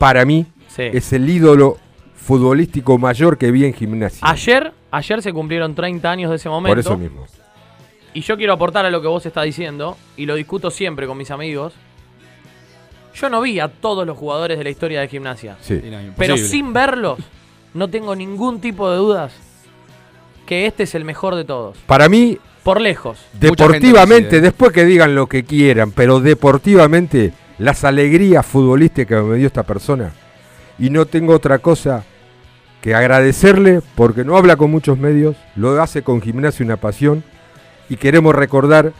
para mí, Sí. es el ídolo futbolístico mayor que vi en gimnasia. Ayer, ayer se cumplieron 30 años de ese momento. Por eso mismo. Y yo quiero aportar a lo que vos estás diciendo, y lo discuto siempre con mis amigos. Yo no vi a todos los jugadores de la historia de gimnasia. Sí. Pero sin verlos, no tengo ningún tipo de dudas que este es el mejor de todos. Para mí, Por lejos. deportivamente, coincide. después que digan lo que quieran, pero deportivamente, las alegrías futbolísticas que me dio esta persona. Y no tengo otra cosa que agradecerle porque no habla con muchos medios, lo hace con gimnasia una pasión y queremos recordar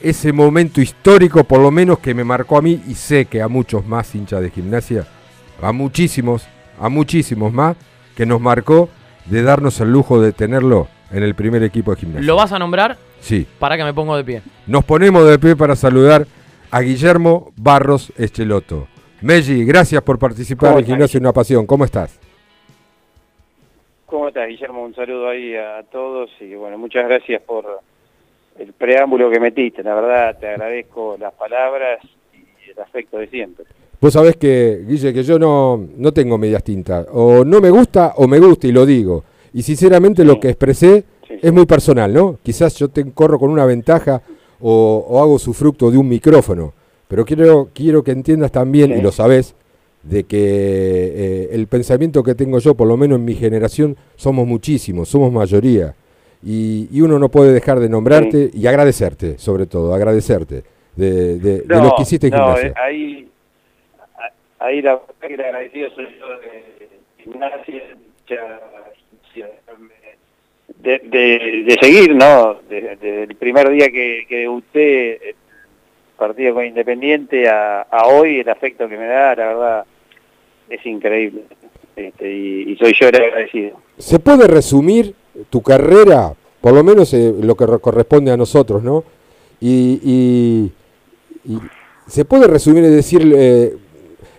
ese momento histórico, por lo menos que me marcó a mí y sé que a muchos más hinchas de gimnasia, a muchísimos, a muchísimos más, que nos marcó de darnos el lujo de tenerlo en el primer equipo de gimnasia. ¿Lo vas a nombrar? Sí. Para que me pongo de pie. Nos ponemos de pie para saludar a Guillermo Barros Echeloto. Melli, gracias por participar ¿Cómo en estás? Gimnasia Una Pasión. ¿Cómo estás? ¿Cómo estás, Guillermo? Un saludo ahí a todos y bueno, muchas gracias por el preámbulo que metiste. La verdad, te agradezco las palabras y el afecto de siempre. Vos sabés que, Guille, que yo no, no tengo medias tintas. O no me gusta o me gusta y lo digo. Y sinceramente lo que expresé Sí, sí. es muy personal, ¿no? Quizás yo te corro con una ventaja o, o hago su fruto de un micrófono. Pero quiero, quiero que entiendas también, Sí. y lo sabés, de que eh, el pensamiento que tengo yo, por lo menos en mi generación, somos muchísimos, somos mayoría. Y, y uno no puede dejar de nombrarte y agradecerte, sobre todo, agradecerte de, de- de lo que hiciste en no, eh, ahí, ahí la verdad que agradecido soy yo de gimnasia, ya- de, de, seguir, ¿no? De- Desde el primer día que, que debuté el partido con Independiente a, hoy, el afecto que me da, la verdad, es increíble. Este, y, soy yo el agradecido. ¿Se puede resumir tu carrera, por lo menos eh, lo que re- corresponde a nosotros, ¿no? Y, se puede resumir, es decir, eh,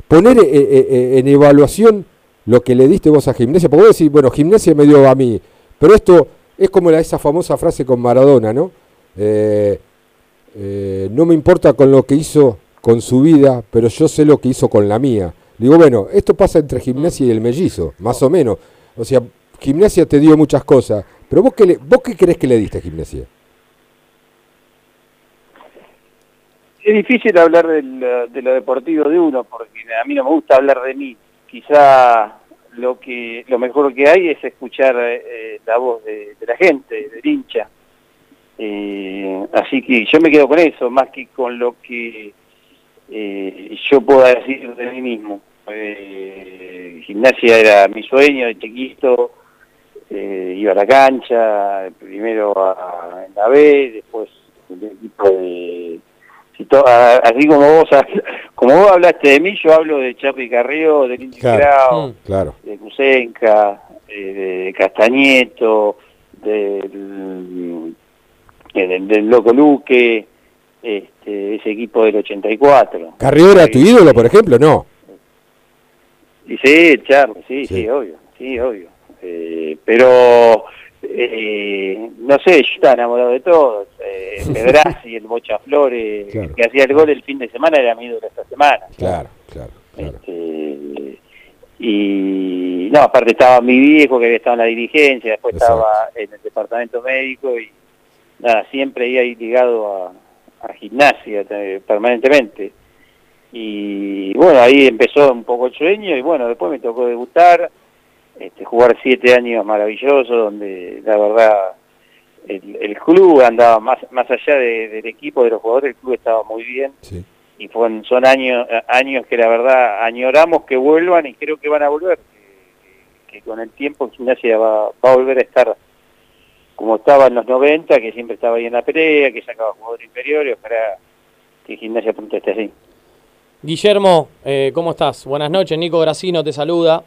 poner eh, eh, eh, en evaluación lo que le diste vos a gimnasia, porque vos decís, bueno, gimnasia me dio a mí, pero esto es como esa famosa frase con Maradona, ¿no? Eh, eh, no me importa con lo que hizo con su vida, pero yo sé lo que hizo con la mía. Digo, bueno, esto pasa entre gimnasia y el mellizo, más o menos. O sea, gimnasia te dio muchas cosas, pero vos qué, le- vos qué crees que le diste a gimnasia? Es difícil hablar del, de lo deportivo de uno, porque a mí no me gusta hablar de mí. Quizá lo que lo mejor que hay es escuchar eh, la voz de, la gente, del hincha. Eh, así que yo me quedo con eso, más que con lo que eh, yo pueda decir de mí mismo. Eh, gimnasia era mi sueño de chiquito, eh, iba a la cancha, primero a, en la B, después el equipo de... si to- a- así como vos, como vos hablaste de mí, yo hablo de Charly Carrió, de Claro. Grau, Mm. Claro. de Cusenca, eh, de Castañeto, del, eh, del, del Loco Luque, este, ese equipo del 84. ¿Carrió era tu ídolo, por ejemplo? No. Y sí, Charlie, sí, Sí. sí, obvio, sí, obvio. Eh, pero, eh, no sé, yo estaba enamorado de todos. Eh, Pedrazzi, el Bocha Flores, Claro. que hacía el gol el fin de semana, era mi ídolo esta semana. Claro, claro, claro. Este, y no, aparte estaba mi viejo que había estado en la dirigencia, después Exacto. estaba en el departamento médico y nada, siempre iba ahí ligado a, a gimnasia eh, permanentemente. Y bueno, ahí empezó un poco el sueño y bueno, después me tocó debutar, este, jugar siete años maravillosos donde la verdad el, el club andaba más, más allá de- del equipo, de los jugadores, el club estaba muy bien Sí. y fueron, son años años que la verdad añoramos que vuelvan y creo que van a volver que, que con el tiempo gimnasia va, va a volver a estar como estaba en los 90 que siempre estaba ahí en la pelea que sacaba jugadores inferiores ojalá que gimnasia pronto esté así Guillermo, eh, ¿cómo estás? Buenas noches, Nico Gracino te saluda.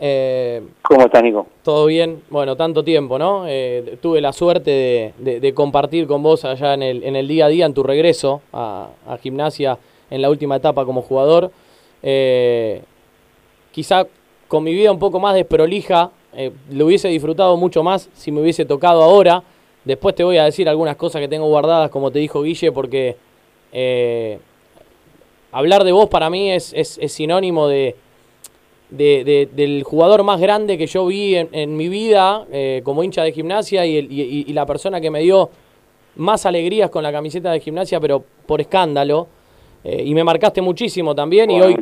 Eh, ¿cómo estás Nico? Todo bien, bueno, tanto tiempo, ¿no? Eh, tuve la suerte de, de- de compartir con vos allá en el, en el día a día, en tu regreso a, a gimnasia en la última etapa como jugador. Eh, quizá con mi vida un poco más desprolija, lo hubiese disfrutado mucho más si me hubiese tocado ahora. Después te voy a decir algunas cosas que tengo guardadas, como te dijo Guille, porque hablar de vos para mí es, es, sinónimo de, de, del jugador más grande que yo vi en, mi vida eh, como hincha de gimnasia y, y, la persona que me dio más alegrías con la camiseta de gimnasia, pero por escándalo. Eh, y me marcaste muchísimo también y hoy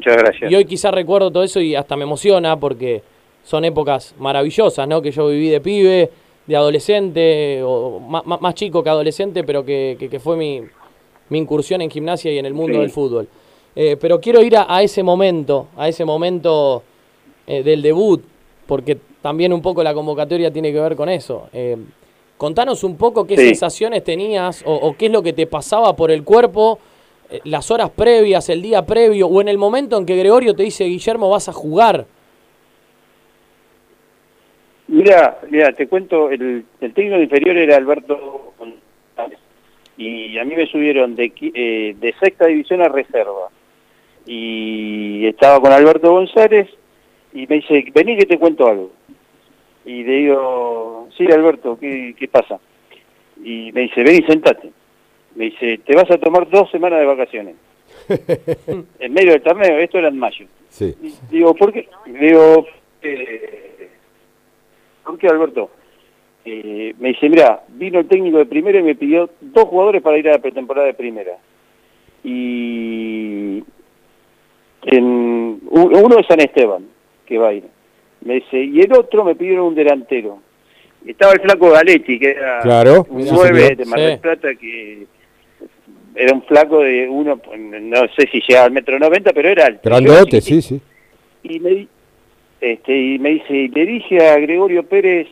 y hoy quizás recuerdo todo eso y hasta me emociona porque son épocas maravillosas, ¿no? Que yo viví de pibe, de adolescente, o más, chico que adolescente, pero que, que, fue mi, mi, incursión en gimnasia y en el mundo del fútbol. Eh, pero quiero ir a, ese momento, a ese momento eh, del debut, porque también un poco la convocatoria tiene que ver con eso. contanos un poco qué sensaciones tenías o, o, qué es lo que te pasaba por el cuerpo eh, las horas previas, el día previo, o en el momento en que Gregorio te dice, Guillermo, vas a jugar? Mira, mira, te cuento, el, técnico inferior era Alberto González, y a mí me subieron de, eh, de sexta división a reserva, y estaba con Alberto González, y me dice, vení que te cuento algo. Y le digo, sí, Alberto, ¿qué, qué pasa? Y me dice, vení, sentate me dice, te vas a tomar dos semanas de vacaciones. en medio del torneo, esto era en mayo. Sí. digo, ¿por qué? Digo, eh, ¿por qué Alberto? Eh, me dice, mira, vino el técnico de primera y me pidió dos jugadores para ir a la pretemporada de primera. Y en, uno es San Esteban, que va a ir. Me dice, y el otro me pidieron un delantero. Estaba el flaco Galetti, que era claro, un 9 de Mar del Plata, que era un flaco de uno, no sé si llegaba al metro noventa, pero era alto. Grandote, sí, sí. Y me, este, y me dice, y le dije a Gregorio Pérez,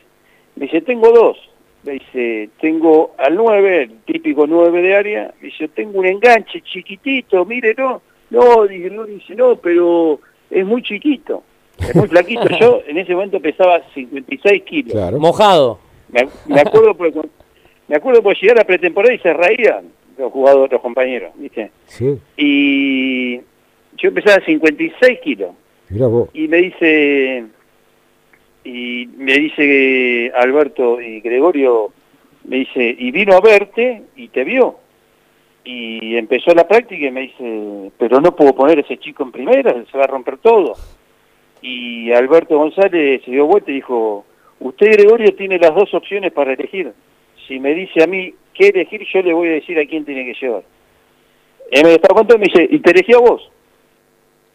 me dice, tengo dos. Me dice, tengo al nueve, el típico nueve de área, me dice, tengo un enganche chiquitito, mire, no, no, dice, no, pero es muy chiquito, es muy flaquito. Yo en ese momento pesaba 56 kilos. Claro. Mojado. Me, me acuerdo porque, me acuerdo por llegar a pretemporada y se reían los jugadores, los compañeros, ¿viste? Sí. Y yo empezaba a 56 kilos. Y me dice, y me dice Alberto y Gregorio, me dice, y vino a verte y te vio. Y empezó la práctica y me dice, pero no puedo poner ese chico en primera, se va a romper todo. Y Alberto González se dio vuelta y dijo, usted Gregorio tiene las dos opciones para elegir. Si me dice a mí qué elegir, yo le voy a decir a quién tiene que llevar. Él me estaba contando y me dice, y te elegí a vos.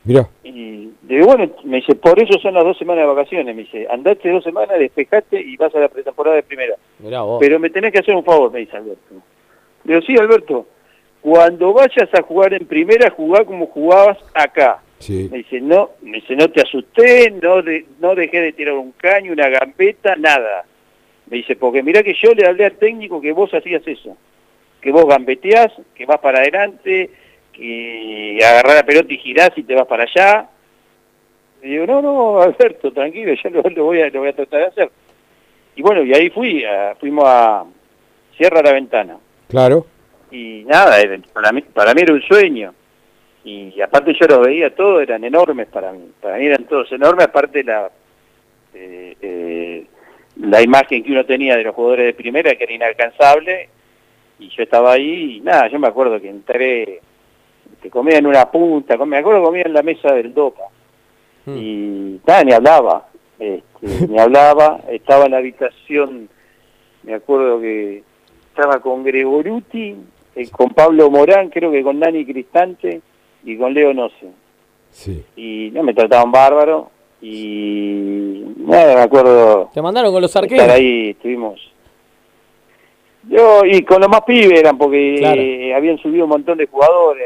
Mira. Y digo, bueno, me dice, por eso son las dos semanas de vacaciones. Me dice, andate dos semanas, despejate y vas a la pretemporada de primera. Pero me tenés que hacer un favor, me dice Alberto. Le digo, sí, Alberto, cuando vayas a jugar en primera, jugá como jugabas acá. Sí. Me dice, no, me dice, no te asusté, no, de, no dejé de tirar un caño, una gambeta, nada. Me dice, porque mira que yo le hablé al técnico que vos hacías eso, que vos gambeteás, que vas para adelante, que agarrás la pelota y girás y te vas para allá. Y digo, no, no, Alberto, tranquilo, ya lo, voy, a, lo voy a tratar de hacer. Y bueno, y ahí fui, fuimos a Cierra la Ventana. Claro. Y nada, para, mí, para mí era un sueño. Y aparte yo los veía todos, eran enormes para mí. Para mí eran todos enormes, aparte la... Eh, eh, la imagen que uno tenía de los jugadores de primera que era inalcanzable y yo estaba ahí y nada, yo me acuerdo que entré, que comía en una punta, me acuerdo que comía en la mesa del DOPA hmm. y nada, ni hablaba, este, ni hablaba, estaba en la habitación, me acuerdo que estaba con Gregoruti, eh, con Pablo Morán, creo que con Dani Cristante y con Leo Noce. Sí. Y no me trataban bárbaro, y nada, me acuerdo. ¿Te mandaron con los arqueros? Ahí estuvimos. Yo, y con los más pibes eran, porque eh, habían subido un montón de jugadores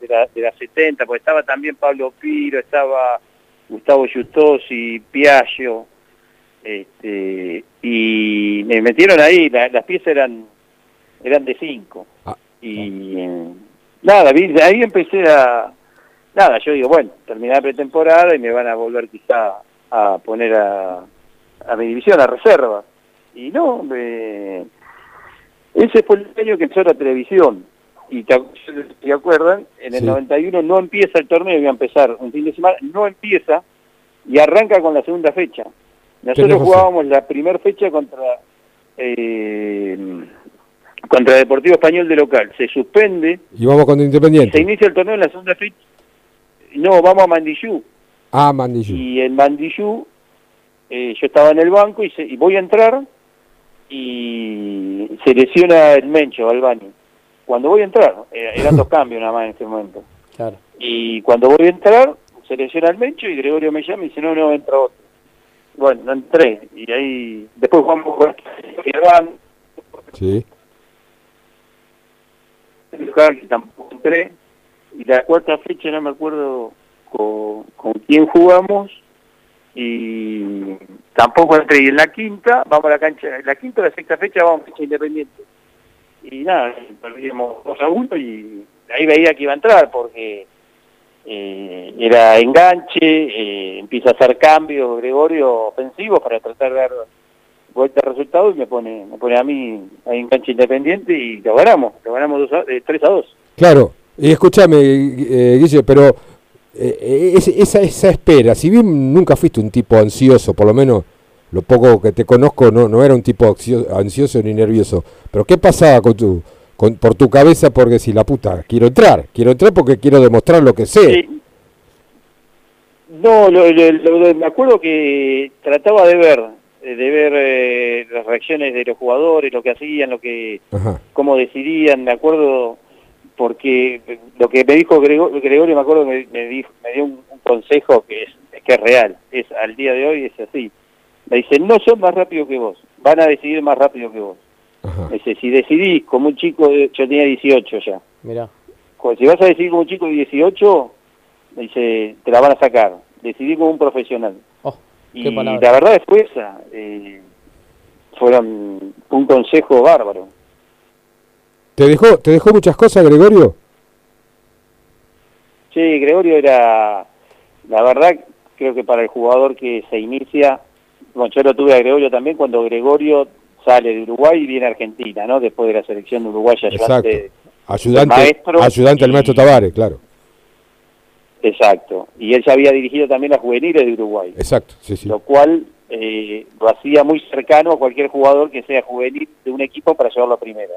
de, la, de las 70, porque estaba también Pablo Piro, estaba Gustavo Justosi, Piaggio, este, y me metieron ahí, las piezas eran eran de 5. Ah, y nada, ahí empecé a, nada, yo digo, bueno, terminé la pretemporada y me van a volver quizá a poner a, a mi división, a reserva. Y no, me... ese fue el año que empezó la televisión. Y te, te acuerdan, en el 91 no empieza el torneo, iba a empezar un fin de semana, no empieza y arranca con la segunda fecha. Nosotros jugábamos la primera fecha contra eh, contra Deportivo Español de local. Se suspende. Y vamos con Independiente. Se inicia el torneo en la segunda fecha. No, vamos a Mandillú. Ah, Mandillú. Y en Mandillú eh, yo estaba en el banco y, y voy a entrar y se lesiona el Mencho al baño. Cuando voy a entrar, eran dos cambios nada más en ese momento. Claro. Y cuando voy a entrar, se lesiona el Mencho y Gregorio me llama y dice, no, no, entra otro. Bueno, no entré. Y ahí, después jugamos con el Sí. Tampoco entré. Y la cuarta fecha no me acuerdo con, con quién jugamos y tampoco entré. Y en la quinta, vamos a la cancha, en la quinta o la sexta fecha vamos a fecha independiente. Y nada, perdimos 2 a 1 y ahí veía que iba a entrar porque eh, era enganche, eh, empieza a hacer cambios Gregorio ofensivos para tratar de dar vuelta al resultado y me pone me pone a mí ahí enganche independiente y lo ganamos, lo ganamos 3 a 2. Eh, claro, y escúchame, eh, Guille, pero eh, esa, esa espera, si bien nunca fuiste un tipo ansioso, por lo menos lo poco que te conozco no, no era un tipo ansioso ni nervioso, pero ¿qué pasaba con tu, con, por tu cabeza? Porque si la puta, quiero entrar, quiero entrar porque quiero demostrar lo que sé. No, me acuerdo que trataba de ver, de ver eh, las reacciones de los jugadores, lo que hacían, lo que, cómo decidían, me acuerdo porque lo que me dijo Gregorio, me acuerdo me, me, dijo, me dio un, consejo que es, que es real, es al día de hoy es así. Me dice, no son más rápido que vos, van a decidir más rápido que vos. Me dice, si decidís como un chico, de, yo tenía 18 ya. Mira. Si vas a decidir como un chico de 18, me dice, te la van a sacar. Decidí como un profesional. Y la verdad es esa. Eh, fueron un consejo bárbaro. ¿Te dejó, ¿Te dejó muchas cosas, Gregorio? Sí, Gregorio era, la verdad, creo que para el jugador que se inicia, bueno, yo lo tuve a Gregorio también cuando Gregorio sale de Uruguay y viene a Argentina, ¿no? Después de la selección de Uruguay, ayudante, ayudante, maestro ayudante del maestro Tavares, claro. Exacto, y él ya había dirigido también las juveniles de Uruguay. Exacto, sí, sí. Lo cual eh, lo hacía muy cercano a cualquier jugador que sea juvenil de un equipo para llevarlo a primera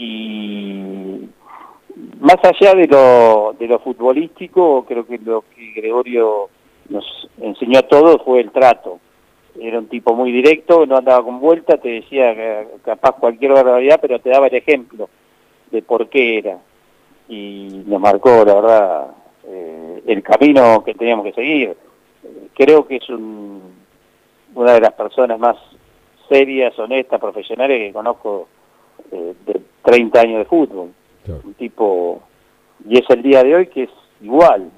y más allá de lo, de lo futbolístico, creo que lo que Gregorio nos enseñó a todos fue el trato. Era un tipo muy directo, no andaba con vuelta, te decía capaz cualquier barbaridad, pero te daba el ejemplo de por qué era. Y nos marcó, la verdad, eh, el camino que teníamos que seguir. Creo que es una de las personas más serias, honestas, profesionales que conozco eh, de 30 años de fútbol. Un tipo, y es el día de hoy que es igual,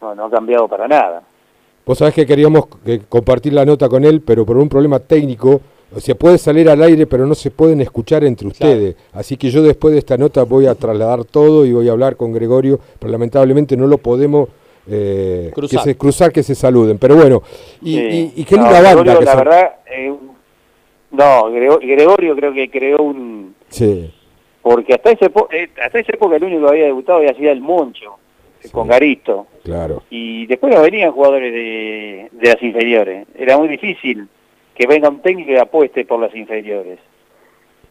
no, no ha cambiado para nada. Vos sabés que queríamos compartir la nota con él, pero por un problema técnico, o sea, puede salir al aire, pero no se pueden escuchar entre ustedes. Así que yo después de esta nota voy a trasladar todo y voy a hablar con Gregorio, pero lamentablemente no lo podemos eh, cruzar. Que se, cruzar, que se saluden. Pero bueno, y, y, qué linda banda. la verdad, eh, no, Gregorio creo que creó un... Sí. Porque hasta ese, eh, hasta esa época el único que había debutado había sido el Moncho, con Garisto. Claro. Y después no venían jugadores de, de las inferiores. Era muy difícil que venga un técnico y apueste por las inferiores.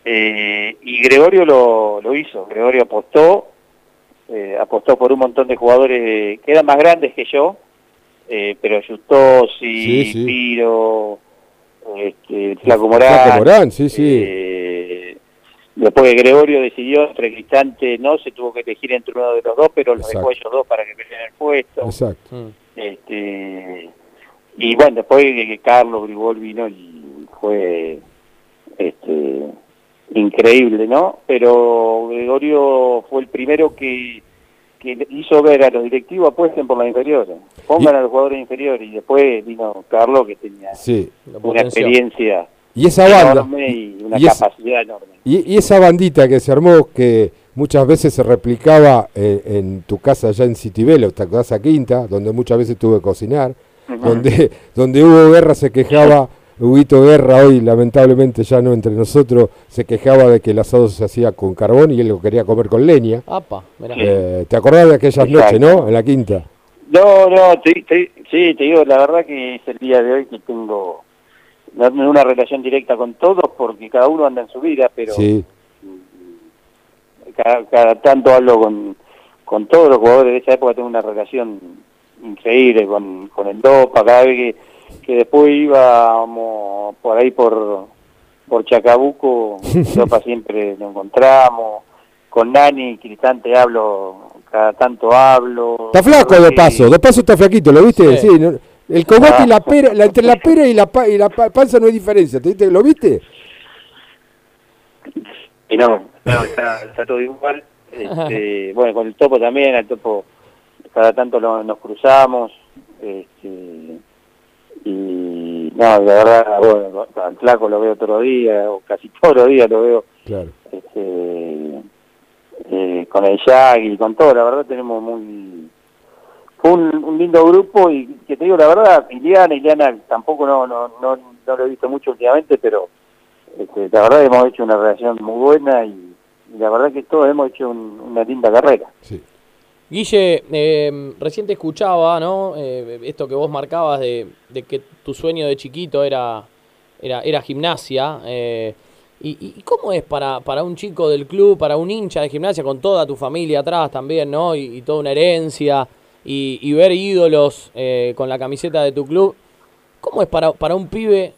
Eh, y Gregorio lo, lo hizo. Gregorio apostó, eh, apostó por un montón de jugadores que eran más grandes que yo, pero Justosi, sí, Piro este, Flaco Morán. Flaco Morán, sí, sí. Eh, después Gregorio decidió entre Cristante no, se tuvo que elegir entre uno de los dos, pero los dejó ellos dos para que peleen el puesto. Exacto. Este, y bueno, después que Carlos Grigol vino y fue este, increíble, ¿no? Pero Gregorio fue el primero que que hizo ver a los directivos apuesten por las inferiores, pongan a los jugadores inferiores y después vino Carlos que tenía una experiencia y esa banda enorme y una capacidad enorme. Y, esa bandita que se armó que muchas veces se replicaba eh, en, tu casa allá en Citibelo, tu casa quinta, donde muchas veces tuve que cocinar, donde, donde Hugo Guerra se quejaba Huguito Guerra hoy lamentablemente ya no entre nosotros se quejaba de que el asado se hacía con carbón y él lo quería comer con leña. Eh, ¿Te acordás de aquellas noches, no? En la quinta. No, no, sí, te digo, la verdad que es el día de hoy que tengo una relación directa con todos porque cada uno anda en su vida, pero cada, cada tanto hablo con, con todos los jugadores de esa época, tengo una relación increíble con, con el Dopa, cada vez que, que después íbamos por ahí por, por Chacabuco, Dopa siempre lo encontramos, con Nani Cristante hablo, cada tanto hablo. Está flaco de paso, de paso está flaquito, ¿lo viste? Sí. Sí, no- el cogote Ah. y la pera, la- entre la pera y la, pa- y la pa- panza no hay diferencia, ¿te viste? ¿lo viste? Y no, no, está, está todo igual. Este, bueno, con el topo también, al topo cada tanto lo- nos cruzamos. Este, y no, la verdad, bueno, al flaco lo veo todos los días, o casi todos los días lo veo Claro. este, eh, con el Yagi, con todo, la verdad tenemos muy... Fue un, un lindo grupo y que te digo la verdad, Iliana, Iliana tampoco no, no, no, no lo he visto mucho últimamente, pero este, la verdad hemos hecho una relación muy buena y, y la verdad que todos hemos hecho un- una linda carrera. Sí. Guille, eh, recién te escuchaba, ¿no? Eh, esto que vos marcabas de, que tu sueño de chiquito era, era, gimnasia. eh, y, y- cómo es para, para un chico del club, para un hincha de gimnasia, con toda tu familia atrás también, ¿no? Y, toda una herencia, y, y ver ídolos eh, con la camiseta de tu club. ¿Cómo es para, para un pibe,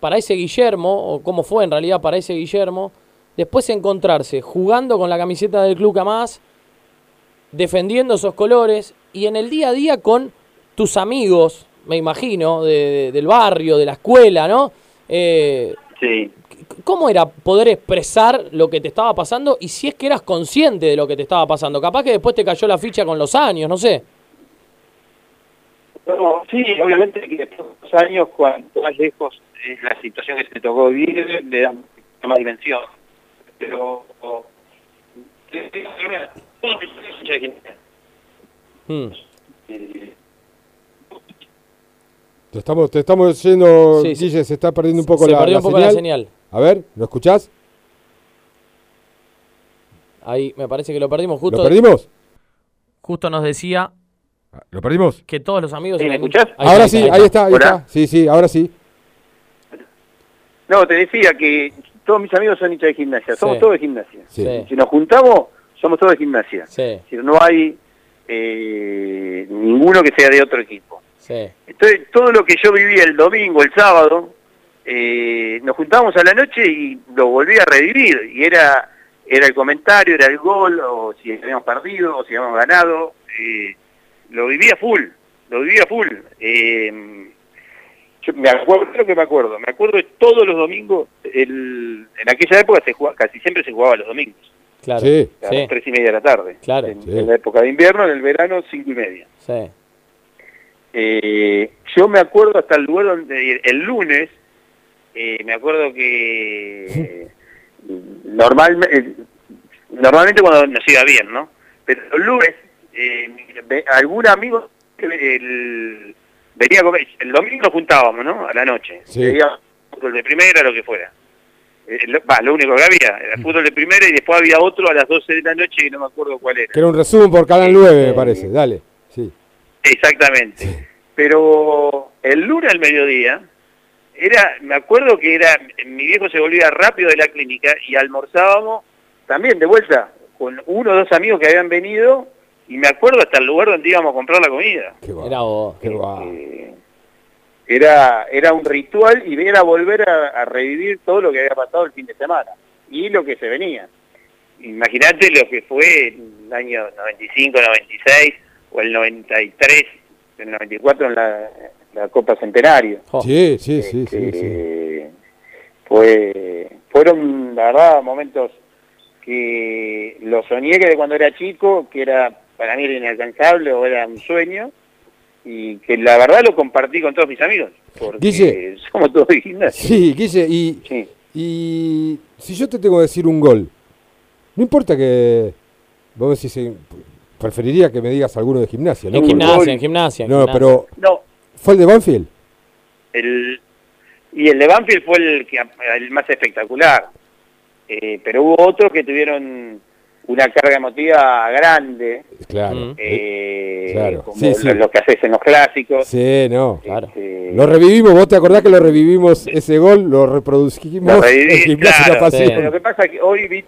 para ese Guillermo, o cómo fue en realidad para ese Guillermo, después encontrarse jugando con la camiseta del club Camás, defendiendo esos colores y en el día a día con tus amigos, me imagino, de- de- del barrio, de la escuela, ¿no? Eh, Sí. ¿Cómo era poder expresar lo que te estaba pasando y si es que eras consciente de lo que te estaba pasando? Capaz que después te cayó la ficha con los años, no sé. No, sí, obviamente que después de los años, cuanto más lejos es la situación que se tocó vivir, le da más dimensión. Pero... o- te- estamos, te estamos yendo, Sí, se está perdiendo un poco, Se la, perdió la un poco señal. la señal. A ver, ¿lo escuchás? Ahí me parece que lo perdimos justo. ¿Lo perdimos? Justo nos decía ¿Lo perdimos? que todos los amigos... Sí, ¿me eran- escuchás? Ahí ahora está, sí, ahí ahí está, ahí está. Sí, sí, ahora sí. No, te decía que todos mis amigos son hinchas de gimnasia, somos Sí. todos de gimnasia. Sí. Sí. Si nos juntamos, somos todos de gimnasia. Sí, no hay eh, ninguno que sea de otro equipo. sí. Entonces, todo lo que yo viví el domingo, el sábado, eh, nos juntábamos a la noche y lo volví a revivir. Y era era el comentario, era el gol, o si habíamos perdido, o si habíamos ganado. eh, lo vivía full, lo vivía full. Eh, yo me acuerdo, creo que me acuerdo, me acuerdo de todos los domingos, el, en aquella época se jugaba, casi siempre se jugaba los domingos, Claro. Sí. a Sí, las tres y media de la tarde. Claro. En, Sí. en la época de invierno, en el verano, cinco y media. sí. Eh, yo me acuerdo hasta el lugar donde el lunes, eh, me acuerdo que normalmente, normalmente cuando nos iba bien, ¿no? Pero el lunes, eh, algún amigo el- venía a comer, el domingo juntábamos, ¿no? A la noche. Sí. Fútbol de primera, lo que fuera. Eh, lo, va, lo único que había, era fútbol de primera y después había otro a las 12 de la noche y no me acuerdo cuál era. Que era un resumen por Canal Sí, 9, me sí. parece. Dale. Sí. Exactamente. Pero el lunes al mediodía, era, me acuerdo que era, mi viejo se volvía rápido de la clínica y almorzábamos también de vuelta con uno o dos amigos que habían venido y me acuerdo hasta el lugar donde íbamos a comprar la comida. Qué guau. Era vos. Qué guau. Eh, era, era un ritual y era volver a, a revivir todo lo que había pasado el fin de semana y lo que se venía. Imagínate lo que fue el año 95, 96 o el 93, el 94 en la, la Copa Centenario. Jo. Sí, sí, sí, sí, sí. Este, Fue, fueron, la verdad, momentos que lo soñé que de cuando era chico, que era para mí era inalcanzable o era un sueño, y que la verdad lo compartí con todos mis amigos, porque Guille. somos todos de gimnasia. Sí, Guille, y, Sí. y si yo te tengo que decir un gol, no importa que vos decís, eh, preferiría que me digas alguno de gimnasia, ¿no? En Porque- gimnasia, en gimnasia. en No, gimnasia. pero No, ¿fue el de Banfield? el, y el de Banfield fue el, que, el más espectacular, Eh, pero hubo otros que tuvieron una carga emotiva grande, Claro. Mm. eh, Claro, como sí, sí. lo, lo que haces en los clásicos. Sí, no. Claro. Este, Lo revivimos, vos te acordás que lo revivimos ese gol, lo reproducimos Lo reviví, claro, sí. Lo que pasa es que hoy, vi-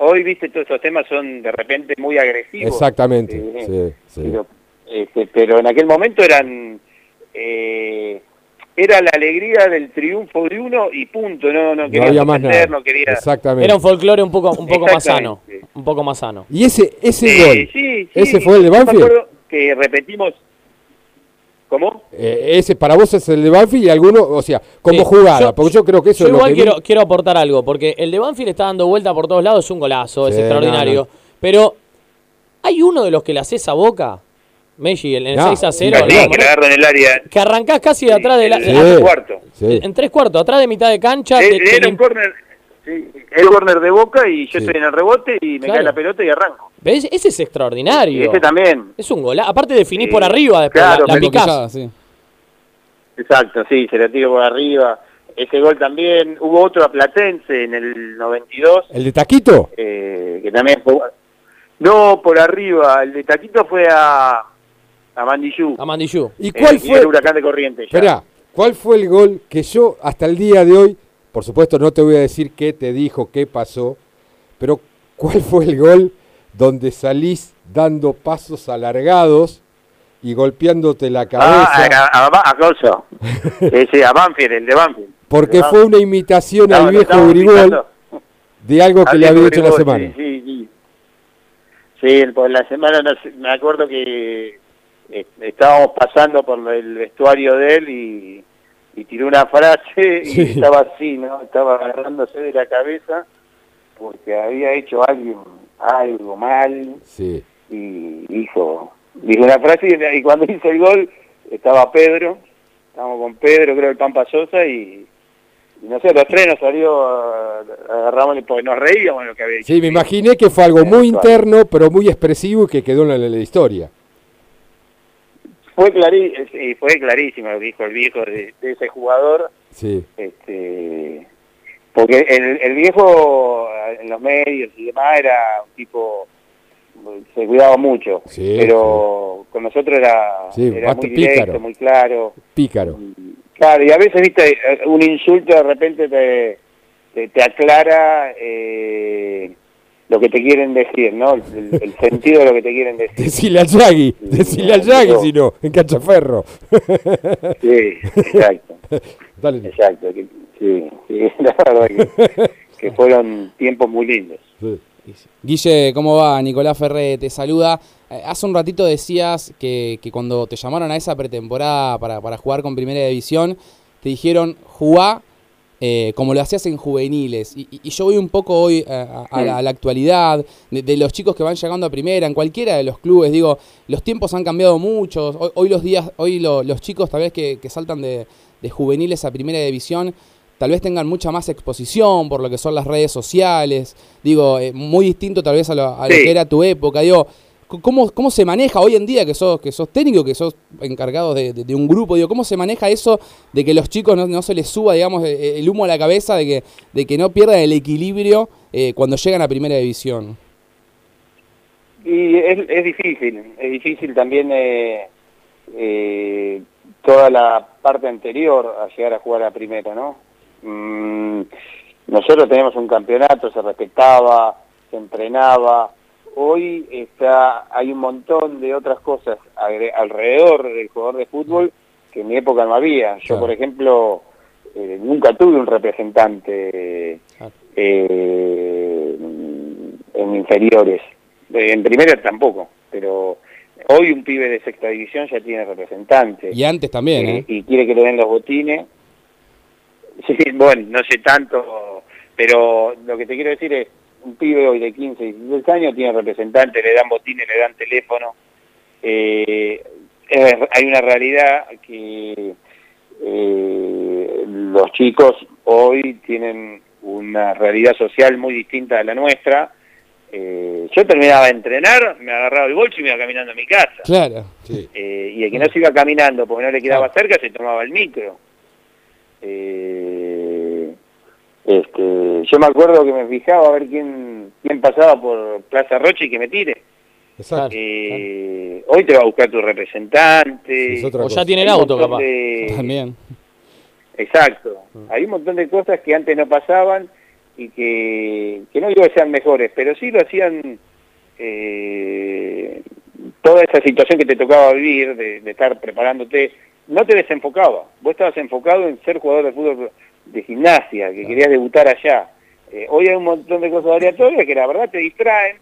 hoy, viste, todos estos temas son de repente muy agresivos. Exactamente, Eh, sí, sí. Pero, este, pero en aquel momento eran... eh, era la alegría del triunfo de uno y punto, no, no No quería había más sorprender, nada. no quería... Exactamente. Era un folclore un poco, un poco más sano. Un poco más sano. Y ese, ese Sí, gol, sí, sí. ¿ese fue el de Banfield? que repetimos... ¿Cómo? eh, ese para vos es el de Banfield y alguno, o sea, como Sí, jugada, yo- porque yo creo que eso Yo es lo igual vi. quiero, quiero aportar algo, porque el de Banfield está dando vuelta por todos lados, es un golazo, es extraordinario. no, no. Pero hay uno de los que le hace esa boca, Messi, en el No, 6 a 0, sí, la Sí, no, que la agarro en el área... que arrancás casi de atrás de la, el- Sí. el cuarto. Sí. en tres cuartos, atrás de mitad de cancha. Eh, te- te Era un lim- corner, sí, el corner de Boca y yo Sí. estoy en el rebote y me Claro. cae la pelota y arranco. ¿Ves? Ese es extraordinario. Y ese también. Es un golazo. Aparte definís Sí, por arriba después, claro, la, la picás. Sí. Exacto, sí, se la tiro por arriba. Ese gol también. Hubo otro a Platense en el 92, ¿El de Taquito? eh, que también fue... No, por arriba. El de Taquito fue a, a Mandillú. A Mandillú. ¿Y eh, cuál y fue? el huracán de Corrientes. ya. Esperá, ¿cuál fue el gol que yo hasta el día de hoy, por supuesto no te voy a decir qué te dijo, qué pasó, pero cuál fue el gol donde salís dando pasos alargados y golpeándote la Ah, cabeza? a, a, a sí, a Banfield, el de Banfield. porque Ah. fue una imitación al viejo invitando de algo que le había hecho la semana. Sí, sí, sí. Sí, por la semana me acuerdo que eh, estábamos pasando por el vestuario de él y, y tiró una frase y estaba así, ¿no? Estaba agarrándose de la cabeza porque había hecho algo, algo mal Sí. y dijo, dijo una frase y, y cuando hizo el gol estaba Pedro, estábamos con Pedro, creo el Pampa Sosa y, y no sé, los tres nos salió, agarramos porque nos reíamos de lo que había dicho. Sí, me imaginé que fue algo muy interno, pero muy expresivo y que quedó en la, en la historia. Fue, clarí, sí, fue clarísimo lo que dijo el viejo de, de ese jugador, Sí. este porque el, el viejo en los medios y demás era un tipo se cuidaba mucho Sí, pero con nosotros era, era muy directo pícaro. muy claro Pícaro. Claro, y a veces, viste, un insulto de repente te, te, te aclara eh, lo que te quieren decir, ¿no? El, sentido de lo que te quieren decir. Decile al Yagui, Sí, decile al no. si no, en Cachaferro. Sí, exacto, Dale. exacto. que- sí, sí, la verdad que, que fueron tiempos muy lindos. Sí. Guille, ¿cómo va? Nicolás Ferre te saluda. Eh, hace un ratito decías que, que cuando te llamaron a esa pretemporada para, para jugar con Primera División, te dijeron jugá eh, como lo hacías en juveniles. Y, y- yo voy un poco hoy a, a la, a la actualidad de, de los chicos que van llegando a Primera, en cualquiera de los clubes. Digo, los tiempos han cambiado mucho. Hoy, hoy los días, hoy lo- los chicos tal vez que, que saltan de, de juveniles a Primera División tal vez tengan mucha más exposición por lo que son las redes sociales, digo, eh, muy distinto tal vez a, lo, a lo Sí. que era tu época, digo, ¿cómo, ¿cómo se maneja hoy en día que sos, que sos técnico, que sos encargado de, un grupo, digo, cómo se maneja eso de que los chicos no, no se les suba, digamos, eh, el humo a la cabeza, de que, de que no pierdan el equilibrio eh, cuando llegan a primera división? Y es, es difícil, es difícil también eh, eh, toda la parte anterior a llegar a jugar a primero, ¿no? Mm, nosotros teníamos un campeonato, se respetaba, se entrenaba. Hoy está hay un montón de otras cosas alrededor del jugador de fútbol que en mi época no había. Yo, Claro. por ejemplo, eh, nunca tuve un representante Claro. eh, en inferiores. Eh, En primera tampoco, pero hoy un pibe de sexta división ya tiene representante Y antes también, eh, ¿eh? y quiere que le den los botines. Sí, bueno, no sé tanto, pero lo que te quiero decir es, un pibe hoy de 15, 16 años tiene representante, le dan botines, le dan teléfono. Eh, es- hay una realidad que eh, los chicos hoy tienen una realidad social muy distinta a la nuestra. Eh, yo terminaba de entrenar, me agarraba el bolso y me iba caminando a mi casa. Claro. Sí. Eh, y el que no se iba caminando porque no le quedaba cerca se tomaba el micro. Eh, este, yo me acuerdo que me fijaba a ver quién quién pasaba por Plaza Roche y que me tire. Exacto. Eh, hoy te va a buscar tu representante. O cosa. ya tiene el auto, montón capaz. de- También. Exacto. Hay un montón de cosas que antes no pasaban y que, que no digo que sean mejores, pero sí lo hacían eh, toda esa situación que te tocaba vivir, de, de, estar preparándote, no te desenfocaba. Vos estabas enfocado en ser jugador de fútbol de gimnasia, que querías debutar allá. Eh, hoy hay un montón de cosas aleatorias que la verdad te distraen,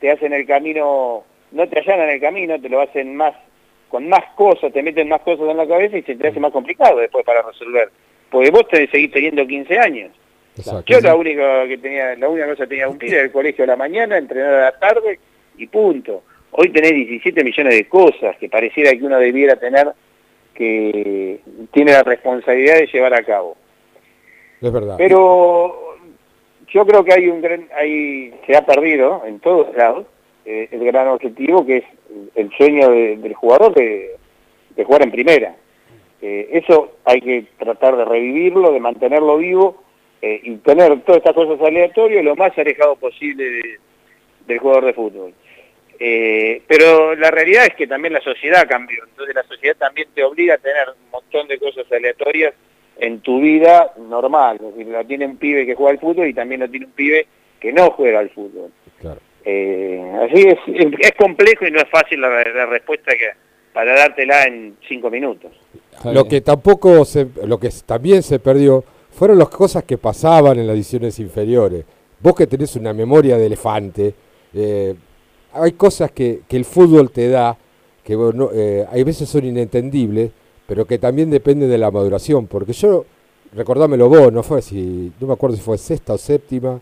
te hacen el camino, no te allanan el camino, te lo hacen más, con más cosas, te meten más cosas en la cabeza y se te hace más complicado después para resolver. Porque vos te seguís teniendo 15 años. Yo la única que tenía, la única cosa que tenía un pibe el colegio a la mañana, entrenar a la tarde y punto. Hoy tenés 17 millones de cosas que pareciera que uno debiera tener que tiene la responsabilidad de llevar a cabo. Pero yo creo que hay un gran, hay, se ha perdido en todos lados eh, el gran objetivo que es el sueño del jugador de, jugar en primera. Eh, eso hay que tratar de revivirlo, de mantenerlo vivo eh, y tener todas estas cosas aleatorias lo más alejado posible del jugador de fútbol. Pero la realidad es que también la sociedad cambió, entonces la sociedad también te obliga a tener un montón de cosas aleatorias en tu vida normal, es decir, lo tiene un pibe que juega al fútbol y también lo tiene un pibe que no juega al fútbol. Claro. Eh, así es, es complejo y no es fácil la, la respuesta que para dártela en cinco minutos. Lo que tampoco se, lo que también se perdió fueron las cosas que pasaban en las ediciones inferiores. Vos que tenés una memoria de elefante, eh, hay cosas que, que, el fútbol te da, que bueno, eh, hay veces son inentendibles, pero que también dependen de la maduración. Porque yo, recordámelo vos, no fue si, no me acuerdo si fue sexta o séptima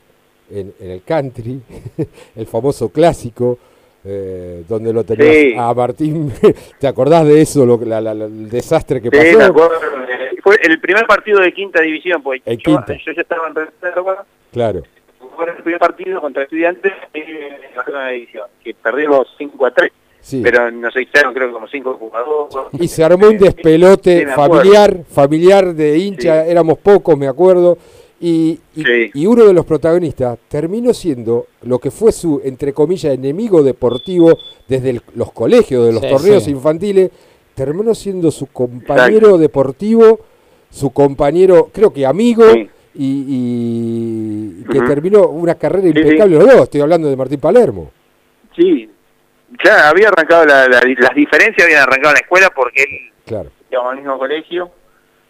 en, en el country, el famoso clásico, eh, donde lo tenías Sí. a Martín. ¿Te acordás de eso, lo, la- la- la- el desastre que Sí, pasó? Fue el primer partido de quinta división, pues yo, quinta. yo ya estaba en reserva, Claro. fue el primer partido contra estudiantes en la división, que perdimos 5 a 3, Sí. pero nos echaron creo que como 5 jugadores. Y se armó un despelote Sí, familiar, familiar de hincha, Sí. éramos pocos, me acuerdo. Y, y- Sí. y uno de los protagonistas terminó siendo lo que fue su, entre comillas, enemigo deportivo desde el- los colegios, de los Sí, torneos sí. infantiles, terminó siendo su compañero deportivo, su compañero, creo que amigo, Sí. y, y que terminó una carrera Sí, impecable los dos. Estoy hablando de Martín Palermo. Sí, ya había arrancado, la- la- las diferencias habían arrancado en la escuela porque él Claro. íbamos al mismo colegio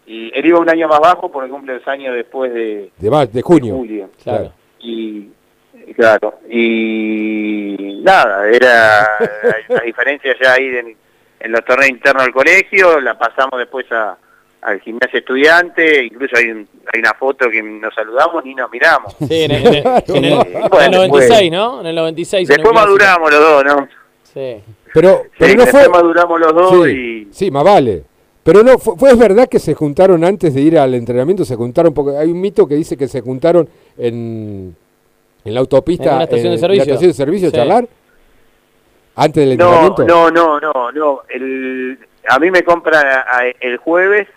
y él iba un año más bajo porque cumple dos años después de, De, ma- de de junio. julio. Claro. y claro y nada era las diferencias ya ahí en, en los torneos internos del colegio la pasamos después a al gimnasio estudiante incluso hay un- hay una foto que nos saludamos y nos miramos Sí, en el, en el- en el- en el 96, ¿no? En el 96. en después maduramos los dos no Sí. Pero, pero Sí, no después fue... maduramos los dos Sí, y sí, más vale. Pero no, fue, fue- es verdad que se juntaron antes de ir al entrenamiento, se juntaron, porque hay un mito que dice que se juntaron en, en la autopista, En una estación de la servicio. estación de servicio a Sí. charlar, antes del no entrenamiento. no no no no el a mí me compran a- a- el jueves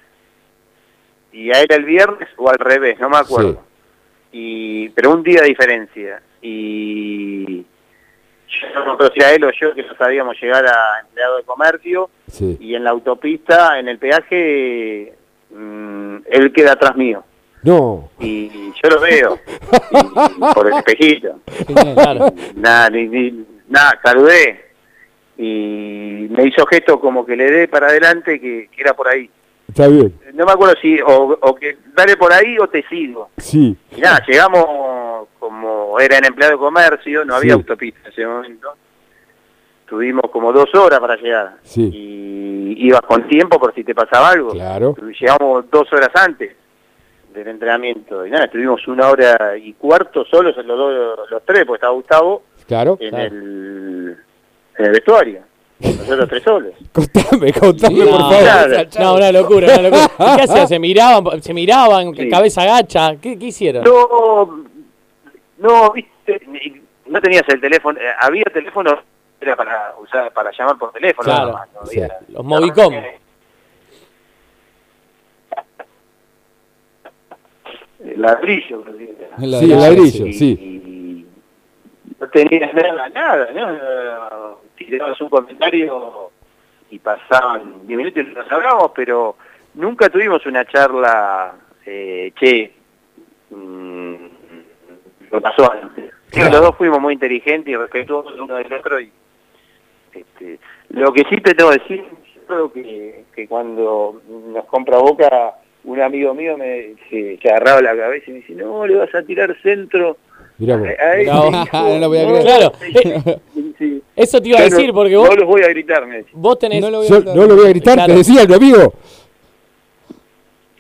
y a él el viernes o al revés no me acuerdo y pero un día de diferencia y yo no creo si era él o yo que no sabíamos llegar a empleado de comercio Sí. y en la autopista en el peaje mm, él queda atrás mío. No, y yo lo veo y- por el espejito. Nada ni, ni- nada saludé y me hizo gesto como que le dé para adelante que, que era por ahí. Está bien. no me acuerdo si o, o que dale por ahí o te sigo. Sí, y nada, llegamos como era en empleado de comercio, no había Sí. autopista en ese momento. Tuvimos como dos horas para llegar. Sí. Y ibas con tiempo por si te pasaba algo. claro. Llegamos dos horas antes del entrenamiento. Y nada, estuvimos una hora y cuarto solos los, dos, los tres, porque estaba Gustavo Claro. en, Claro. el, en el vestuario. Nosotros tres solos. Contame, contame, No, por favor. claro. No, una locura, una locura. ¿Y ¿Qué hacían? ¿Se miraban? ¿Se miraban? Sí. ¿Cabeza gacha? ¿Qué, qué hicieron? No, no, viste, no tenías el teléfono, eh, había teléfono, era para usar, para llamar por teléfono. Claro. nada más, no Sí. había- Los Movicom. El ladrillo. La Sí, el ladrillo, Y- sí. y no tenías nada, nada, ¿no? Tirabas un comentario y pasaban 10 minutos y nos hablábamos, pero nunca tuvimos una charla, eh, che, mm, lo pasó antes. Que los dos fuimos muy inteligentes y respetuosos uno del otro y este, lo que sí te tengo que decir, yo creo que, que cuando nos compra Boca, un amigo mío me se, se agarraba la cabeza y me dice, no, le vas a tirar centro. Mirá a- a No, no lo voy a no". creer. Claro. Sí, sí. Eso te iba a Yo decir, no- porque vos, No los voy a gritar, me decía. vos tenés... No lo voy a Yo gritar. no lo voy a gritar, Claro. te decía mi amigo.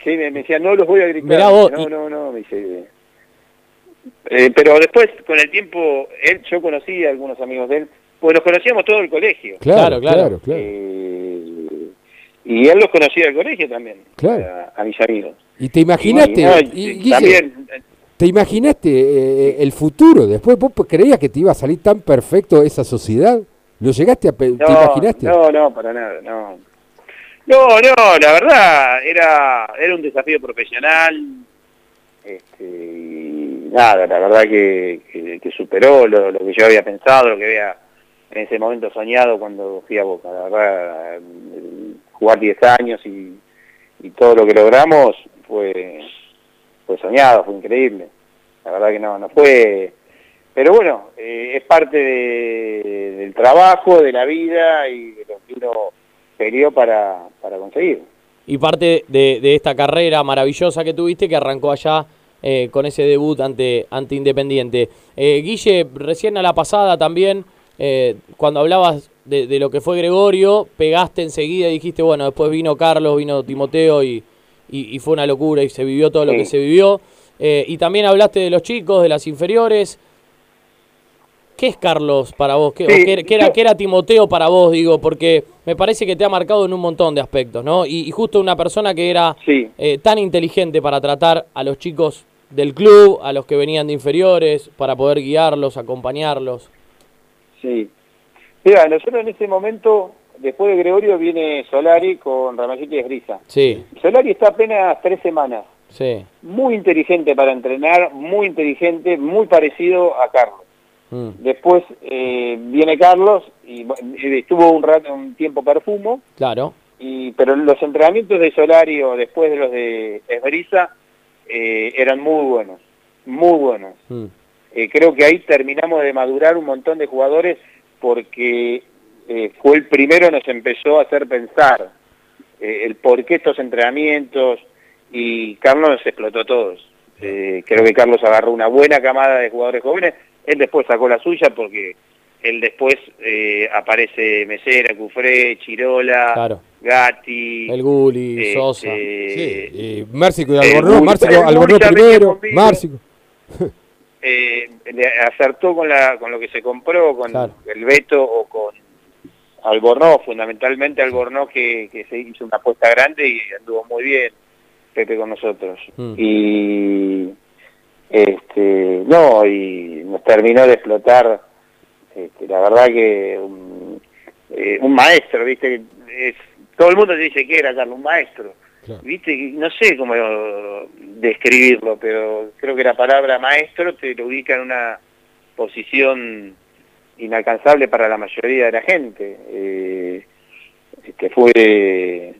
Sí, me, me decía, no los voy a gritar. Mirá vos, No, y- no, no, me dice. Eh, pero después, con el tiempo, él, yo conocí a algunos amigos de él, pues los conocíamos todo el colegio. Claro, Claro, claro. Eh, y él los conocía del colegio también, Claro. a, a mis amigos. Y te imaginaste, Y, no, y, Guille, también, te imaginaste eh, el futuro. Después vos creías que te iba a salir tan perfecto esa sociedad. ¿Lo llegaste a pe- te no, imaginaste? no, no, para nada, no. No, no, la verdad, era, era un desafío profesional, este, y nada, la verdad que, superó lo, que yo había pensado, lo que había en ese momento soñado cuando fui a Boca. La verdad, jugar 10 años y, y todo lo que logramos fue, fue soñado, fue increíble. La verdad que no, no fue... Pero bueno, eh, es parte de- del trabajo, de la vida y de lo que uno peleó para, para conseguir. y parte de, de esta carrera maravillosa que tuviste que arrancó allá eh, con ese debut ante, ante Independiente. Eh, Guille, recién a la pasada también, eh, cuando hablabas de, de lo que fue Gregorio, pegaste enseguida y dijiste, bueno, después vino Carlos, vino Timoteo y, y- y fue una locura y se vivió todo lo que se vivió. Eh, y también hablaste de los chicos, de las inferiores. ¿Qué es Carlos para vos? ¿Qué, o Sí, qué- qué era, yo- qué era Timoteo para vos? Digo, porque me parece que te ha marcado en un montón de aspectos, ¿no? Y, y justo una persona que era Sí, eh, tan inteligente para tratar a los chicos del club, a los que venían de inferiores, para poder guiarlos, acompañarlos. sí. Mira, nosotros en ese momento, después de Gregorio, viene Solari con Ramallito y Esgrisa. Sí, Solari está apenas tres semanas. sí. Muy inteligente para entrenar, muy inteligente, muy parecido a Carlos. Mm, Después eh, viene Carlos y bueno, estuvo un rato, un tiempo perfumo, claro. y, pero los entrenamientos de Solari o después de los de Esbrisa eh, eran muy buenos, muy buenos. Mm, Eh, creo que ahí terminamos de madurar un montón de jugadores porque eh, fue el primero nos empezó a hacer pensar eh, el por qué estos entrenamientos y Carlos nos explotó a todos. Eh, creo que Carlos agarró una buena camada de jugadores jóvenes, él después sacó la suya porque él después eh, aparece Mesera, Cufré, Chirola, Claro. Gatti, El Guli, este, Sosa. Sí, y Márcico y el Albornoz, Márcico, Albornoz primero. Márcico. eh, le acertó con la con lo que se compró, con Claro. el Beto o con Albornoz, fundamentalmente Albornoz que, que se hizo una apuesta grande y anduvo muy bien Pepe con nosotros. Mm. Y este no, y nos terminó de explotar este, la verdad que un, eh, un maestro, viste, es, todo el mundo te dice que era Carlos, un maestro. Claro. Viste, no sé cómo describirlo, pero creo que la palabra maestro te lo ubica en una posición inalcanzable para la mayoría de la gente. Eh, que fue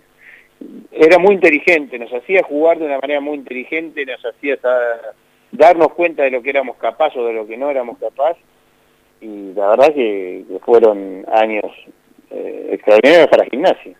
era muy inteligente, nos hacía jugar de una manera muy inteligente, nos hacía sa- darnos cuenta de lo que éramos capaces o de lo que no éramos capaces y la verdad que, que fueron años eh, extraordinarios para gimnasia.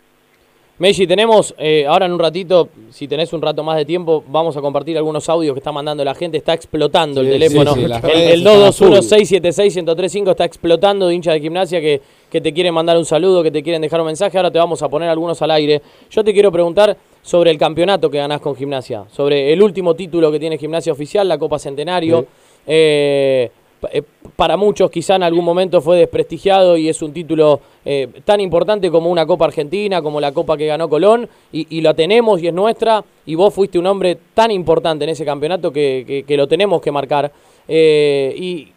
Messi, tenemos, eh, ahora en un ratito, si tenés un rato más de tiempo, vamos a compartir algunos audios que está mandando la gente. Está explotando el Sí, teléfono. sí, sí, el el están a full. 221-676-1035 está explotando de hincha de gimnasia que, que te quieren mandar un saludo, que te quieren dejar un mensaje. Ahora te vamos a poner algunos al aire. Yo te quiero preguntar sobre el campeonato que ganás con gimnasia, sobre el último título que tiene gimnasia oficial, la Copa Centenario. Sí. Eh, eh, para muchos quizá en algún momento fue desprestigiado y es un título eh, tan importante como una Copa Argentina, como la Copa que ganó Colón, y, y la tenemos y es nuestra, y vos fuiste un hombre tan importante en ese campeonato que, que- que lo tenemos que marcar. Eh, y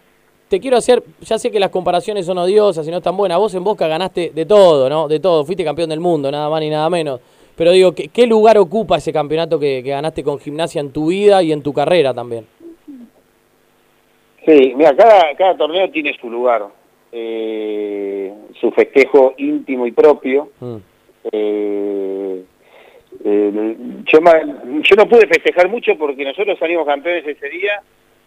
te quiero hacer, ya sé que las comparaciones son odiosas y no están buenas, vos en Boca ganaste de todo, ¿no? De todo, fuiste campeón del mundo, nada más ni nada menos. Pero digo, ¿qué, qué lugar ocupa ese campeonato que, que ganaste con gimnasia en tu vida y en tu carrera también? Sí, mira, cada, cada torneo tiene su lugar, eh, su festejo íntimo y propio. Mm, Eh, eh, yo, yo no pude festejar mucho porque nosotros salimos campeones ese día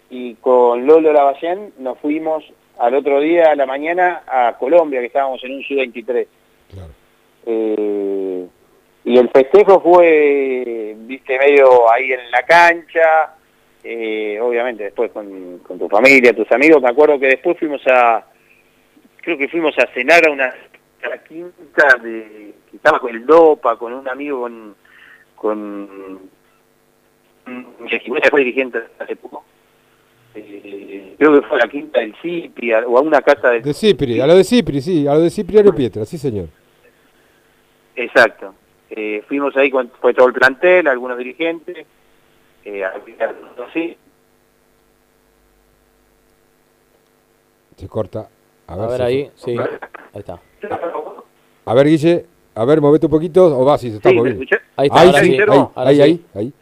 y con Lolo Lavallén nos fuimos al otro día a la mañana a Colombia, que estábamos en un Sub-23. Claro. Eh, y el festejo fue, viste, medio ahí en la cancha, eh, obviamente después con, con, tu familia, tus amigos. Me acuerdo que después fuimos a, creo que fuimos a cenar a una a la quinta de, que estaba con el DOPA, con un amigo, con, con fue dirigente hace poco. Eh, creo que fue a la quinta del CIPRI o a una casa del... De CIPRI, a lo de CIPRI, sí, a lo de CIPRI Pietra, sí señor. Exacto. Eh, fuimos ahí con fue todo el plantel, algunos dirigentes, eh, así. Se corta. A ver, a ver ahí, sí, ahí está. A ver, Guille, a ver, movete un poquito, o va, si se está Sí, ¿me moviendo. Ahí está, Ahí ahora sí, sí. ahí, Ahora ahí, sí. ahí, ahí.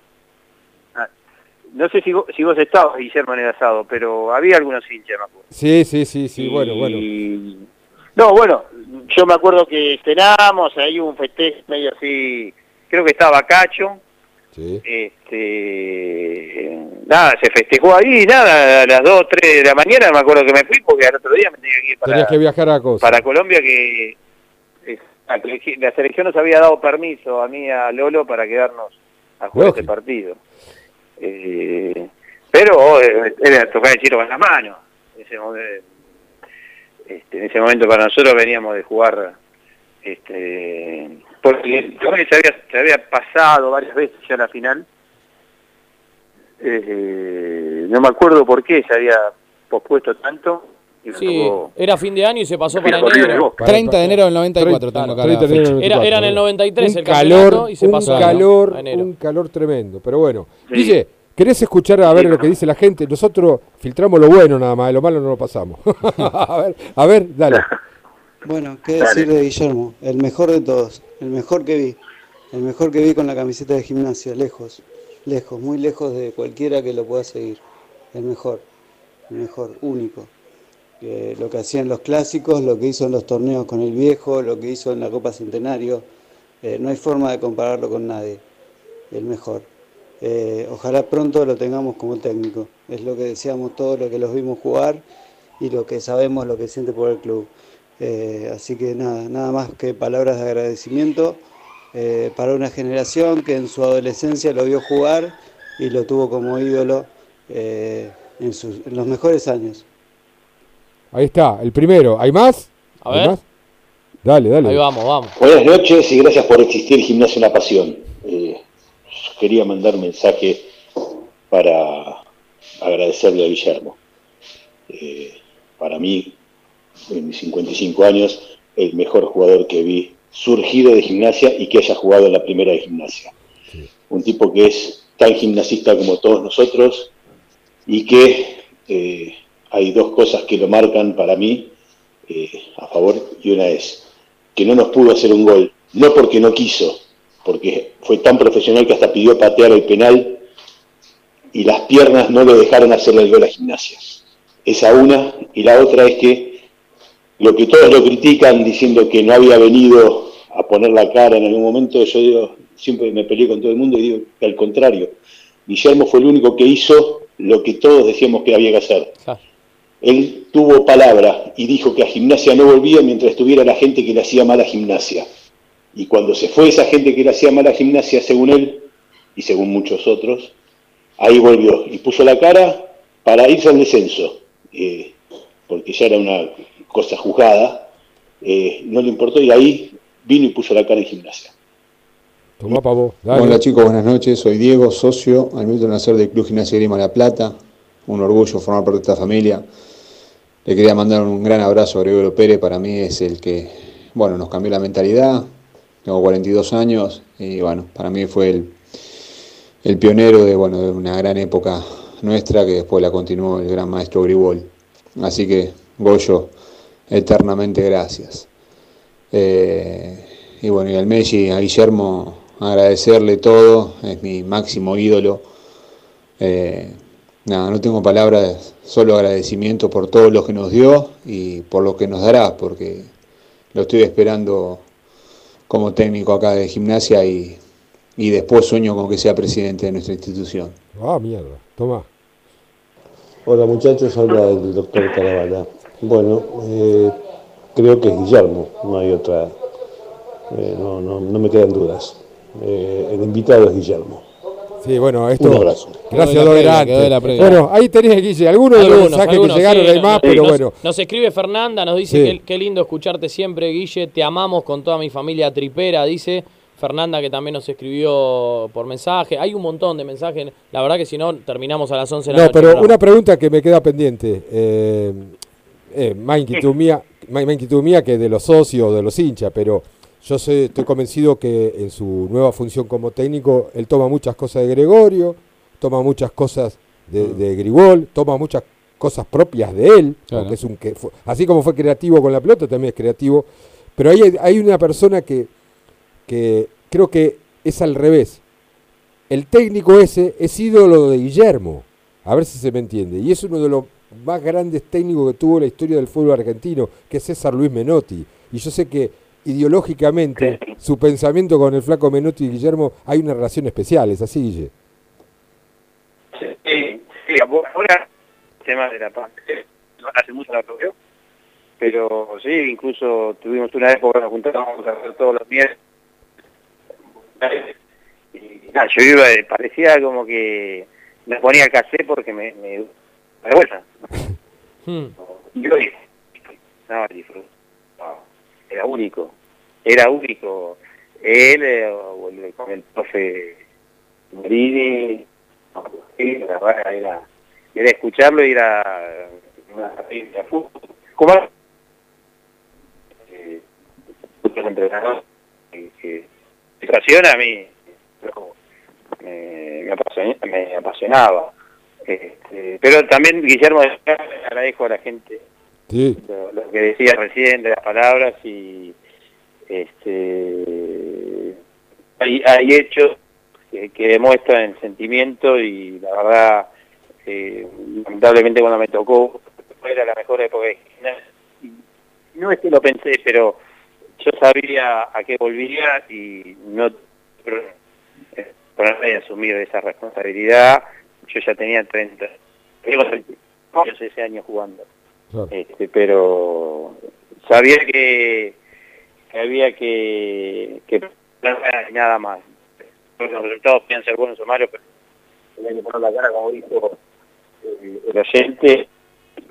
No sé si vos, si vos estabas, Guillermo, en el asado, pero había algunos hinchas, me acuerdo. Sí, sí, sí, sí, bueno, Y- bueno. No, bueno, yo me acuerdo que cenamos, ahí hubo un festejo medio así, creo que estaba Cacho, Sí. este, nada, se festejó ahí, nada, a las 2, 3 de la mañana me acuerdo que me fui porque al otro día me tenía que ir para, Tenías que viajar a cosa. para Colombia que la selección nos había dado permiso a mí a Lolo para quedarnos a jugar Lógico. este partido. Eh, pero eh, era tocar el tiro con las manos. Ese, este, en ese momento para nosotros veníamos de jugar, este, porque se había, se había pasado varias veces ya la final. Eh, no me acuerdo por qué se había pospuesto tanto. Sí, era fin de año y se pasó para enero. vos. Para- 30 de enero del 94 30, tengo acá 30 la de enero fecha. del Era, 94, era en el ¿no? 93 un el calor, y se un pasó calor, a enero. un calor tremendo. Pero bueno, Sí. Guille, ¿querés escuchar a ver lo que dice la gente? Nosotros filtramos lo bueno nada más, lo malo no lo pasamos. a ver, a ver, dale. Bueno, qué Dale. decir de Guillermo, el mejor de todos, el mejor que vi, el mejor que vi con la camiseta de gimnasia, lejos, lejos, muy lejos de cualquiera que lo pueda seguir, el mejor, el mejor, único. Eh, lo que hacía en los clásicos, lo que hizo en los torneos con el viejo, lo que hizo en la Copa Centenario, eh, no hay forma de compararlo con nadie, el mejor. Eh, ojalá pronto lo tengamos como técnico, es lo que deseamos todos los que los vimos jugar y lo que sabemos lo que siente por el club. Eh, así que nada, nada más que palabras de agradecimiento eh, para una generación que en su adolescencia lo vio jugar y lo tuvo como ídolo eh, en, sus, en los mejores años. Ahí está, el primero. ¿Hay más? A ¿Hay ver. más? Dale, dale. Ahí vamos, vamos. Buenas noches y gracias por existir Gimnasio Una Pasión. Eh, quería mandar un mensaje para agradecerle a Guillermo. Eh, para mí, en mis 55 años, el mejor jugador que vi surgido de gimnasia y que haya jugado en la primera de gimnasia. Un tipo que es tan gimnasista como todos nosotros y que eh, hay dos cosas que lo marcan para mí eh, a favor y una es que no nos pudo hacer un gol, no porque no quiso, porque fue tan profesional que hasta pidió patear el penal y las piernas no lo dejaron hacerle el gol a gimnasia. Esa una, y la otra es que lo que todos lo critican diciendo que no había venido a poner la cara en algún momento, yo digo, siempre me peleé con todo el mundo y digo que al contrario, Guillermo fue el único que hizo lo que todos decíamos que había que hacer. Él tuvo palabra y dijo que a gimnasia no volvía mientras estuviera la gente que le hacía mal a gimnasia. Y cuando se fue esa gente que le hacía mal a gimnasia, según él y según muchos otros, ahí volvió y puso la cara para irse al descenso, eh, porque ya era una cosa juzgada, eh, no le importó y ahí vino y puso la cara en gimnasia. Tomá pa' vos. Dale. Hola chicos, buenas noches. Soy Diego, socio al minuto de nacer del Club Gimnasia Grima La Plata. Un orgullo formar parte de esta familia. Le quería mandar un gran abrazo a Gregorio Pérez. Para mí es el que, bueno, nos cambió la mentalidad. Tengo 42 años y, bueno, para mí fue el, el pionero de, bueno, de una gran época nuestra que después la continuó el gran maestro Gribol. Así que, Goyo, eternamente gracias. Eh, y bueno, y al Messi, a Guillermo, agradecerle todo, es mi máximo ídolo. Eh, nada, no tengo palabras, solo agradecimiento por todo lo que nos dio y por lo que nos dará, porque lo estoy esperando como técnico acá de gimnasia y, y después sueño con que sea presidente de nuestra institución. Ah, mierda. Tomá. Hola muchachos, habla el doctor Carabala. Bueno, eh, creo que es Guillermo, no hay otra, eh, no, no, no me quedan dudas. Eh, el invitado es Guillermo. Sí, bueno, esto. Un abrazo. Gracias, previa. Bueno, ahí tenés, Guille, algunos de los Algunos, mensajes algunos, que llegaron, sí, hay más, nos- pero nos- bueno. Nos escribe Fernanda, nos dice Sí. que qué lindo escucharte siempre, Guille. Te amamos con toda mi familia tripera, dice. Fernanda que también nos escribió por mensaje. Hay un montón de mensajes. La verdad que si no, terminamos a las 11 de la No, noche. pero el programa. una pregunta que me queda pendiente. Eh, eh, más inquietud mía, más más inquietud mía que de los socios, de los hinchas, pero yo sé, estoy convencido que en su nueva función como técnico, él toma muchas cosas de Gregorio, toma muchas cosas de, de Grigol, toma muchas cosas propias de él, Claro. porque es un que así como fue creativo con la pelota, también es creativo. Pero hay, hay una persona que, que creo que es al revés. El técnico ese es ídolo de Guillermo. A ver si se me entiende. Y es uno de los más grandes técnicos que tuvo la historia del fútbol argentino, que es César Luis Menotti. Y yo sé que ideológicamente su pensamiento con el flaco Menotti y Guillermo hay una relación especial, ¿es así, Guille? Sí, sí, ahora el tema de la pandemia, hace mucho lo veo, pero sí, incluso tuvimos una época nos juntábamos a hacer todos los miércoles. Y nada, yo iba, parecía como que me ponía casé porque me, me, me vergüenza. Hmm. Y hoy, no, disfrutaba. Era único, era único. Él eh, o el, con el profe la verdad era, era escucharlo y era una de fútbol. ¿Cómo? Eh, muchos entrenadores que, apasiona a mí, pero me, me, apasiona- me apasionaba. Este, pero también, Guillermo, le agradezco a la gente Lo, que decía recién de las palabras y este hay, hay hechos que, demuestran el sentimiento y la verdad eh, lamentablemente cuando me tocó era la mejor época de no es que lo pensé pero yo sabía a qué volvía y no ponerme y asumir esa responsabilidad. Yo ya tenía 30 tengo 30 años jugando Claro. este, pero sabía que, que había que, que nada más. Los resultados pueden ser buenos o malos, pero tenía que poner la cara como dijo eh, el oyente.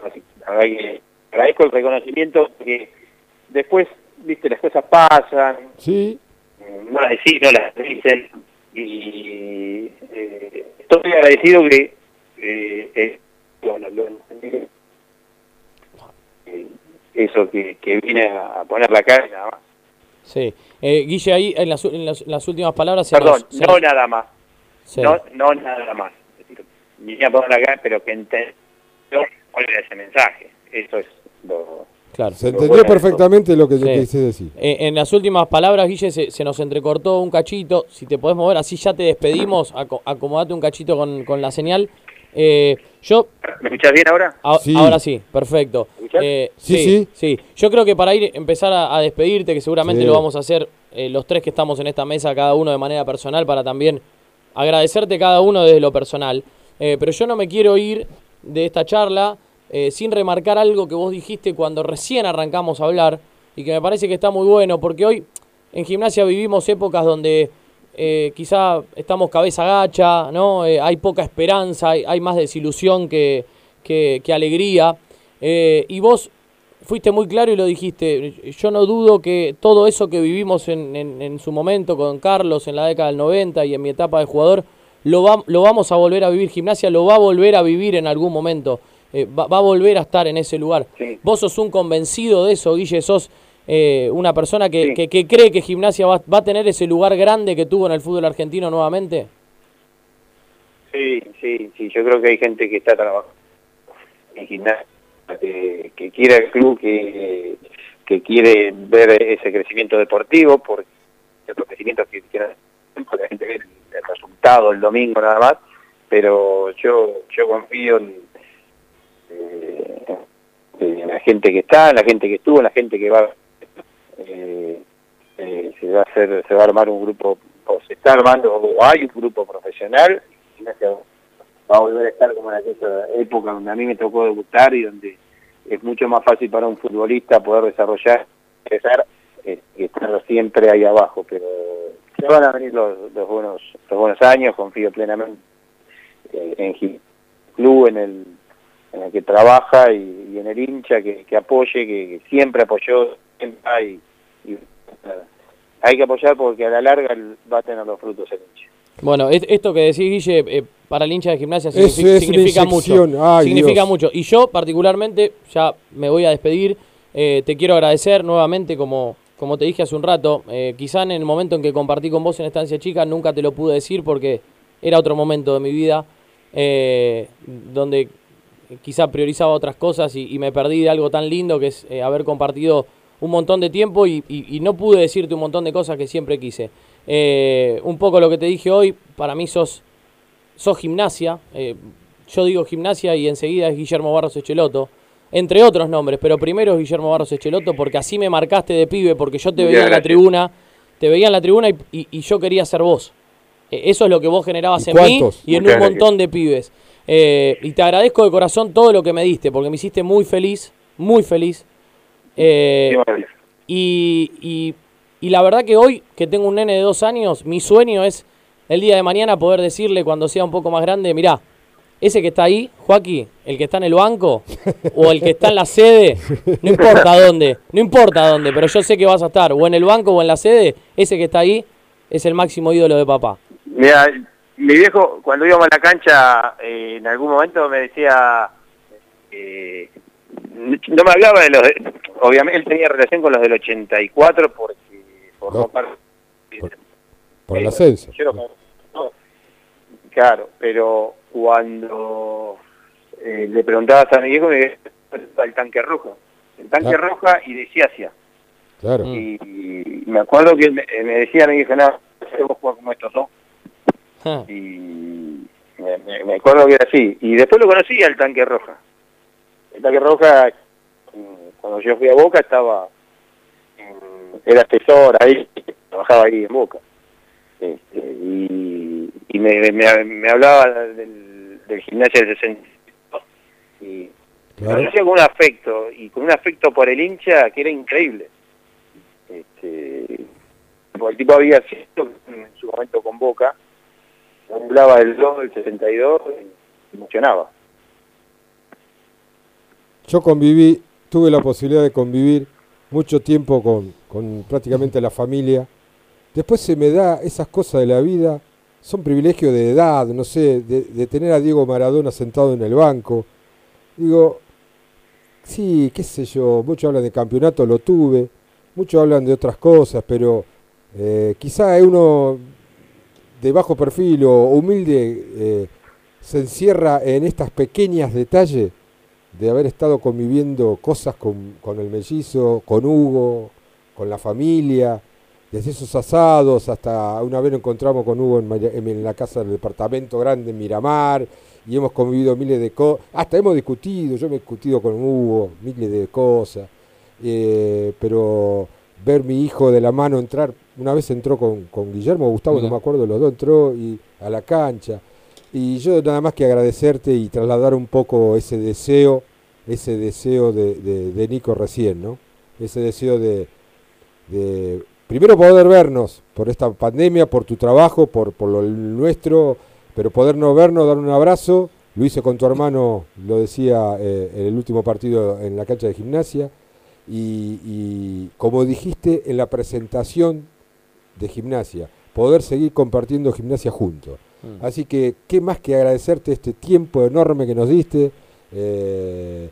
Así, La verdad que agradezco el reconocimiento porque después, viste, las cosas pasan, Sí, no las decís, no las dicen y eh, estoy agradecido que eh, eh, lo- lo- eso que, que vine a poner la cara y nada más. Sí. Eh, Guille, ahí en las, en las- las últimas palabras se Perdón, nos- se no nos- nada más, sí. no, no nada más. Es decir, Vine a poner la cara, pero que entendió cuál era ese mensaje. Eso es lo... Claro. se entendió bueno, perfectamente lo que Sí. yo quise decir. Eh, en las últimas palabras, Guille, se, se nos entrecortó un cachito. Si te podés mover, así ya te despedimos. Aco- acomodate un cachito con, con la señal. Eh, yo, ¿Me escuchás bien ahora? a- Sí. ahora sí, perfecto. Eh, Sí, sí, sí. sí. Yo creo que para ir empezar a, a despedirte, que seguramente Sí. lo vamos a hacer eh, los tres que estamos en esta mesa, cada uno de manera personal, para también agradecerte cada uno desde lo personal. Eh, pero yo no me quiero ir de esta charla eh, sin remarcar algo que vos dijiste cuando recién arrancamos a hablar y que me parece que está muy bueno, porque hoy en gimnasia vivimos épocas donde eh, quizá estamos cabeza gacha, ¿no? Eh, hay poca esperanza, hay, hay más desilusión que, que- que alegría. Eh, y vos fuiste muy claro y lo dijiste. Yo no dudo que todo eso que vivimos en, en- en su momento con Carlos en la década del 90 y en mi etapa de jugador, lo, va- lo vamos a volver a vivir. Gimnasia lo va a volver a vivir en algún momento. Eh, va, va a volver a estar en ese lugar. Sí. Vos sos un convencido de eso, Guille. Sos eh, una persona que, Sí. que- que cree que Gimnasia va, va a tener ese lugar grande que tuvo en el fútbol argentino nuevamente. Sí, sí, sí, yo creo que hay gente que está trabajando en gimnasia, que, que quiere el club, que, que quiere ver ese crecimiento deportivo, porque otros crecimientos que que la gente ve el, el resultado el domingo nada más, pero yo yo confío en, eh, en la gente que está, en la gente que estuvo, en la gente que va eh, eh, se va a hacer, se va a armar un grupo, o se está armando, o hay un grupo profesional, va a volver a estar como en aquella época donde a mí me tocó debutar y donde es mucho más fácil para un futbolista poder desarrollar, crecer, eh, estar siempre ahí abajo, pero ya van a venir los, los buenos los buenos años, confío plenamente eh, en el club, en el, en el que trabaja y, en el hincha que, que apoye, que, siempre apoyó, siempre y, hay que apoyar porque a la larga va a tener los frutos el hincha. Bueno, es- esto que decís, Guille, eh, para el hincha de gimnasia es significa mucho. Ay, significa Dios. mucho. Y yo, particularmente, ya me voy a despedir. eh, te quiero agradecer nuevamente, como, como te dije hace un rato. eh, quizá en el momento en que compartí con vos en Estancia Chica, nunca te lo pude decir porque era otro momento de mi vida eh, donde quizá priorizaba otras cosas y, y me perdí de algo tan lindo que es eh, haber compartido un montón de tiempo y, y- y no pude decirte un montón de cosas que siempre quise. Eh, un poco lo que te dije hoy, para mí sos, sos gimnasia. eh, yo digo gimnasia y enseguida es Guillermo Barros Echeloto. Entre otros nombres, pero primero es Guillermo Barros Echeloto porque así me marcaste de pibe, porque yo te veía en la gracias. tribuna, te veía en la tribuna y, y- y yo quería ser vos. Eh, Eso es lo que vos generabas ¿Y en mí y en Muchas un gracias. montón de pibes. Eh, y te agradezco de corazón todo lo que me diste, porque me hiciste muy feliz, muy feliz. Eh, y, y- y la verdad que hoy, que tengo un nene de dos años, mi sueño es el día de mañana poder decirle cuando sea un poco más grande, mirá, ese que está ahí, Joaquín, el que está en el banco, o el que está en la sede, no importa dónde, no importa dónde, pero yo sé que vas a estar, o en el banco o en la sede, ese que está ahí es el máximo ídolo de papá. Mira, mi viejo, cuando íbamos a la cancha, eh, en algún momento me decía, eh, no me hablaba de los, de- obviamente él tenía relación con los del 84 porque formó No. parte Por- Por el ascenso. Yo lo conozco. Claro, pero cuando eh, le preguntabas a mi viejo, me decía el tanque rojo. El tanque Ah. roja y decía hacia. Claro. Mm. Y, y me acuerdo que me, me decía, me dijo, no, queremos jugar como estos dos. Ja. Y me, me- me acuerdo que era así. Y después lo conocí al tanque roja. Tanque roja, mm, cuando yo fui a Boca, estaba, en- era asesor ahí, trabajaba ahí en Boca. Este, y y me, me, me hablaba del, del gimnasio del 62. Y Claro. hacía con un afecto, y con un afecto por el hincha que era increíble. Este, porque el tipo había sido en su momento con Boca, hablaba del 2 del 62 y emocionaba. Yo conviví, tuve la posibilidad de convivir mucho tiempo con, prácticamente la familia. Después se me da esas cosas de la vida, son privilegios de edad, no sé, de, de tener a Diego Maradona sentado en el banco. Digo, sí, qué sé yo, muchos hablan de campeonato, lo tuve, muchos hablan de otras cosas, pero eh, quizá uno de bajo perfil o humilde eh, se encierra en estas pequeñas detalles de haber estado conviviendo cosas con, con el mellizo, con Hugo, con la familia, desde esos asados hasta una vez nos encontramos con Hugo en, la casa del departamento grande en Miramar y hemos convivido miles de cosas, hasta hemos discutido, yo me he discutido con Hugo miles de cosas, eh, pero ver mi hijo de la mano entrar, una vez entró con, con Guillermo Gustavo, no me acuerdo, los dos entró y a la cancha. Y yo nada más que agradecerte y trasladar un poco ese deseo, ese deseo de, de- de Nico recién, ¿no? Ese deseo de, de primero poder vernos por esta pandemia, por tu trabajo, por, por lo nuestro, pero podernos vernos, dar un abrazo. Lo hice con tu hermano, lo decía eh, en el último partido en la cancha de gimnasia. Y, y como dijiste en la presentación de gimnasia, poder seguir compartiendo gimnasia juntos. Mm. Así que, ¿qué más que agradecerte este tiempo enorme que nos diste? eh,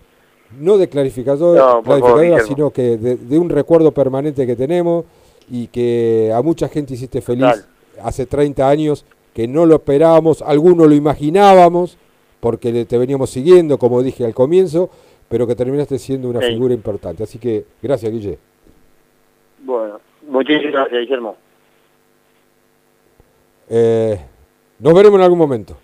no de clarificador, No, por favor, clarificadora, sino que de, de un recuerdo permanente que tenemos y que a mucha gente hiciste feliz hace 30 años, que no lo esperábamos, algunos lo imaginábamos, porque te veníamos siguiendo, como dije al comienzo, pero que terminaste siendo una Sí. figura importante. Así que, gracias, Guille. Bueno, muchísimas gracias, Guillermo. Eh, nos veremos en algún momento.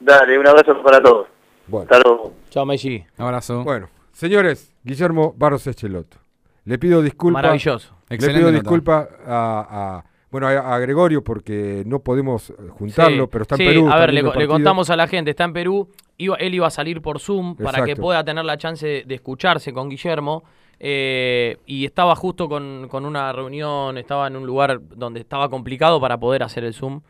Dale, un abrazo para todos. Bueno. Hasta luego. Chao, Messi. Abrazo. Bueno, señores, Guillermo Barros Echeloto. Le pido disculpas. Maravilloso. Le Excelente pido disculpas a, a- Bueno, a, a Gregorio porque no podemos juntarlo, Sí, pero está en sí, Perú. A ver, le, contamos a la gente, está en Perú. Iba, él iba a salir por Zoom para que pueda tener la chance de, de escucharse con Guillermo. eh, y estaba justo con, con una reunión, estaba en un lugar donde estaba complicado para poder hacer el Zoom.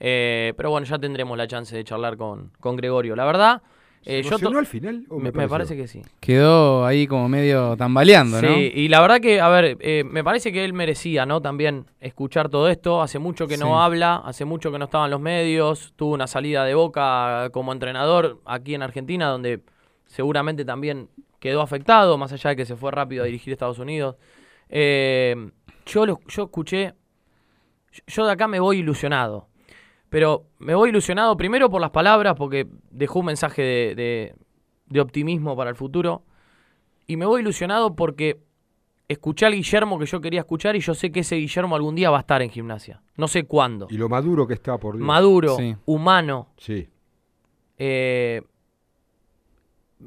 Eh, pero bueno, ya tendremos la chance de charlar con, con Gregorio. La verdad, ¿Se eh, yo al final? o me, me parece que sí. Quedó ahí como medio tambaleando, Sí, ¿no? y la verdad que, a ver, eh, me parece que él merecía, ¿no? También escuchar todo esto. Hace mucho que Sí. no habla, hace mucho que no estaba en los medios. Tuvo una salida de boca como entrenador aquí en Argentina, donde seguramente también quedó afectado, más allá de que se fue rápido a dirigir Estados Unidos. Eh, yo, lo, yo escuché, yo de acá me voy ilusionado. Pero me voy ilusionado primero por las palabras, porque dejó un mensaje de, de- de optimismo para el futuro. Y me voy ilusionado porque escuché al Guillermo que yo quería escuchar y yo sé que ese Guillermo algún día va a estar en gimnasia. No sé cuándo. Y lo maduro que está, por Dios. Maduro, Sí. humano. Sí. eh,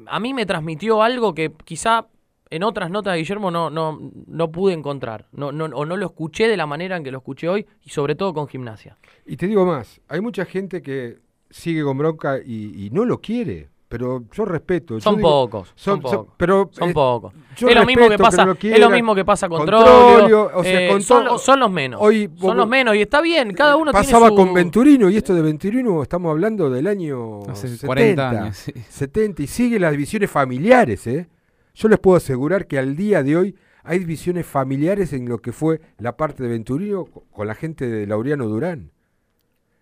a mí me transmitió algo que quizá en otras notas de Guillermo no, no, no pude encontrar. No, no, o no lo escuché de la manera en que lo escuché hoy y sobre todo con gimnasia. Y te digo más, hay mucha gente que sigue con bronca y, y no lo quiere, pero yo respeto. yo Son digo- pocos. Son, son- son- pocos. pero, Son eh, pocos. yo Es lo, mismo que pasa, no es lo mismo que pasa con Con o sea, eh, con son, lo- son los menos. Hoy vos- son los menos y está bien, cada uno Pasaba tiene su... con Venturino y esto de Venturino estamos hablando del año Hace 70, 40 años, sí. 70 y sigue las divisiones familiares, ¿eh? Yo les puedo asegurar que al día de hoy hay divisiones familiares en lo que fue la parte de Venturino co- con la gente de Laureano Durán.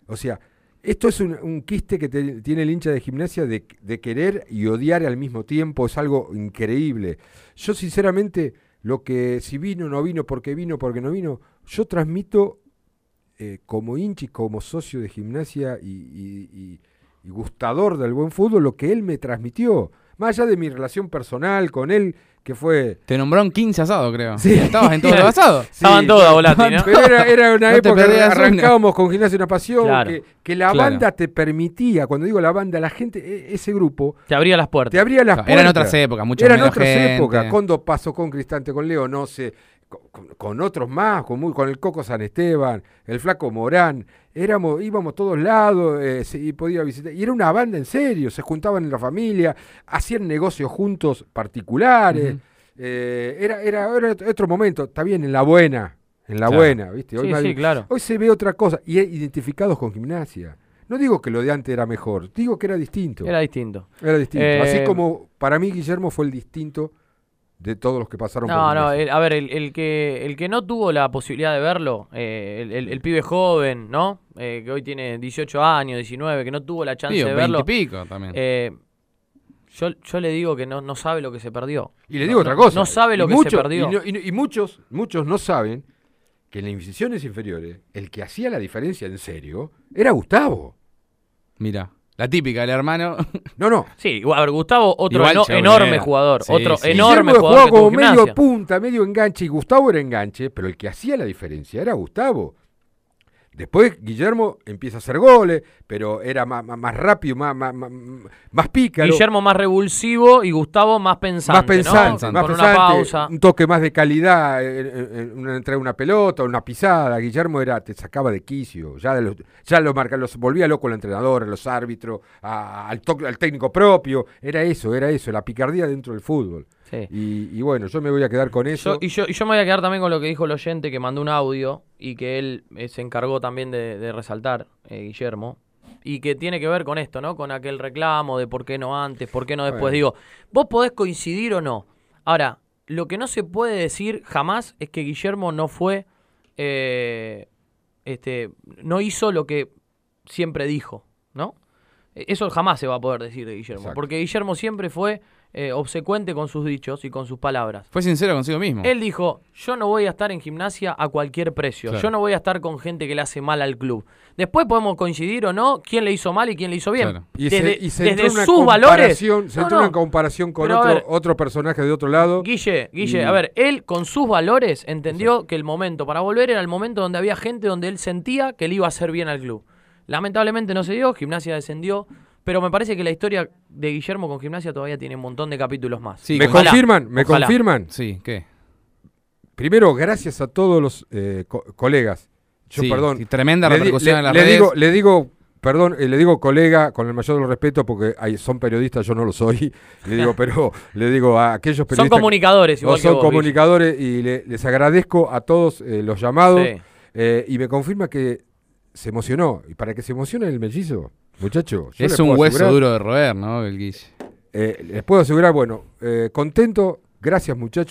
O sea, esto es un, quiste que tiene el hincha de gimnasia de, de querer y odiar al mismo tiempo, es algo increíble. Yo sinceramente, lo que si vino, no vino, porque vino, porque no vino, yo transmito eh, como hincha y como socio de gimnasia y- y gustador del buen fútbol lo que él me transmitió. Más allá de mi relación personal con él, que fue... Te nombró en 15 asados, creo. Sí. Estabas en todos los asados. Estaban Sí, todas, Volati, ¿no? Pero era, era una No época que perdías una. arrancábamos con Gimnasia Una Pasión, Claro. que, que la Claro. banda te permitía, cuando digo la banda, la gente, e- ese grupo, Te abría las puertas. te abría las Claro, puertas. eran otras épocas, mucho Eran otras gente. épocas, con Dos Pasos, con Cristante, con Leo, no sé, con, otros más, con, muy- con el Coco San Esteban, el Flaco Morán, éramos, íbamos todos lados eh, se- y podía visitar, y era una banda en serio, se juntaban en la familia, hacían negocios juntos particulares, eh, era, era, era otro momento, está bien, en la buena, en la Claro. buena, ¿viste? Sí, nadie- sí, claro. Hoy se ve otra cosa, y identificados con gimnasia. No digo que lo de antes era mejor, digo que era distinto. Era distinto. Era distinto. Eh, Así como para mí Guillermo fue el distinto de todos los que pasaron por No, no, a ver, el, el que, el que no tuvo la posibilidad de verlo, eh, el, el- el pibe joven, ¿no? Eh, que hoy tiene 18 años, 19, que no tuvo la chance Digo, de 20 verlo. y pico también. eh, yo, yo le digo que no, no sabe lo que se perdió. y le no- digo otra no- cosa. No sabe lo y que muchos- se perdió. Y, no- y no- y muchos, muchos no saben que en las divisiones inferiores, el que hacía la diferencia en serio era Gustavo. Mira, la típica del hermano. No, no. Sí, a ver, Gustavo, otro Igual eno- enorme jugador. Sí, otro sí. enorme Guillermo jugador jugaba como medio punta, medio enganche, y Gustavo era enganche, pero el que hacía la diferencia era Gustavo. Después Guillermo empieza a hacer goles, pero era más, más- rápido, más, más, más, pícaro. Guillermo más revulsivo y Gustavo más pensante. más pensante, ¿no? más Con pensante, una pausa. un toque más de calidad en, en- en una entrada de una pelota, una pisada. Guillermo era, te sacaba de quicio, ya, de los- ya lo marca, los volvía loco el entrenador, a los árbitros, a- al, to- al técnico propio. Era eso, era eso, la picardía dentro del fútbol. Sí. Y, y bueno, yo me voy a quedar con eso. Yo- y, yo, y yo me voy a quedar también con lo que dijo el oyente que mandó un audio y que él eh, se encargó también de, de resaltar, eh, Guillermo, y que tiene que ver con esto, ¿no? Con aquel reclamo de por qué no antes, por qué no después. Bueno. Digo, vos podés coincidir o no. Ahora, lo que no se puede decir jamás es que Guillermo no fue, eh, este, no hizo lo que siempre dijo, ¿no? Eso jamás se va a poder decir de Guillermo, Exacto. porque Guillermo siempre fue eh, obsecuente con sus dichos y con sus palabras. Fue sincero consigo mismo. Él dijo, yo no voy a estar en gimnasia a cualquier precio, Claro. yo no voy a estar con gente que le hace mal al club. Después podemos coincidir o no quién le hizo mal y quién le hizo bien. Claro. Y desde se, y se desde una sus valores... comparación- Se No, entró en no. una comparación con Pero otro, ver, otro personaje de otro lado. Guille, Guille, Y- a ver, él con sus valores entendió que el momento para volver era el momento donde había gente donde él sentía que le iba a hacer bien al club. Lamentablemente no se dio, Gimnasia descendió, pero me parece que la historia de Guillermo con Gimnasia todavía tiene un montón de capítulos más. Sí, ¿Me ojalá. confirman? ¿Me Ojalá. confirman? Sí, ¿qué? Primero, gracias a todos los eh, co- colegas Yo, Sí, perdón. sí, tremenda repercusión le- en las le redes. Digo, le digo, perdón, eh, le digo colega, con el mayor de los respetos, porque hay, son periodistas, yo no lo soy. Le digo, pero le digo a aquellos periodistas. Son comunicadores, igual no, que son vos, comunicadores y le- les agradezco a todos eh, los llamados. Sí. eh, y me confirma que se emocionó. Y para que se emocione el mellizo, muchacho. yo Es un hueso asegurar- duro de roer, ¿no? El Guille. eh, les puedo asegurar, bueno, eh, contento. Gracias, muchachos.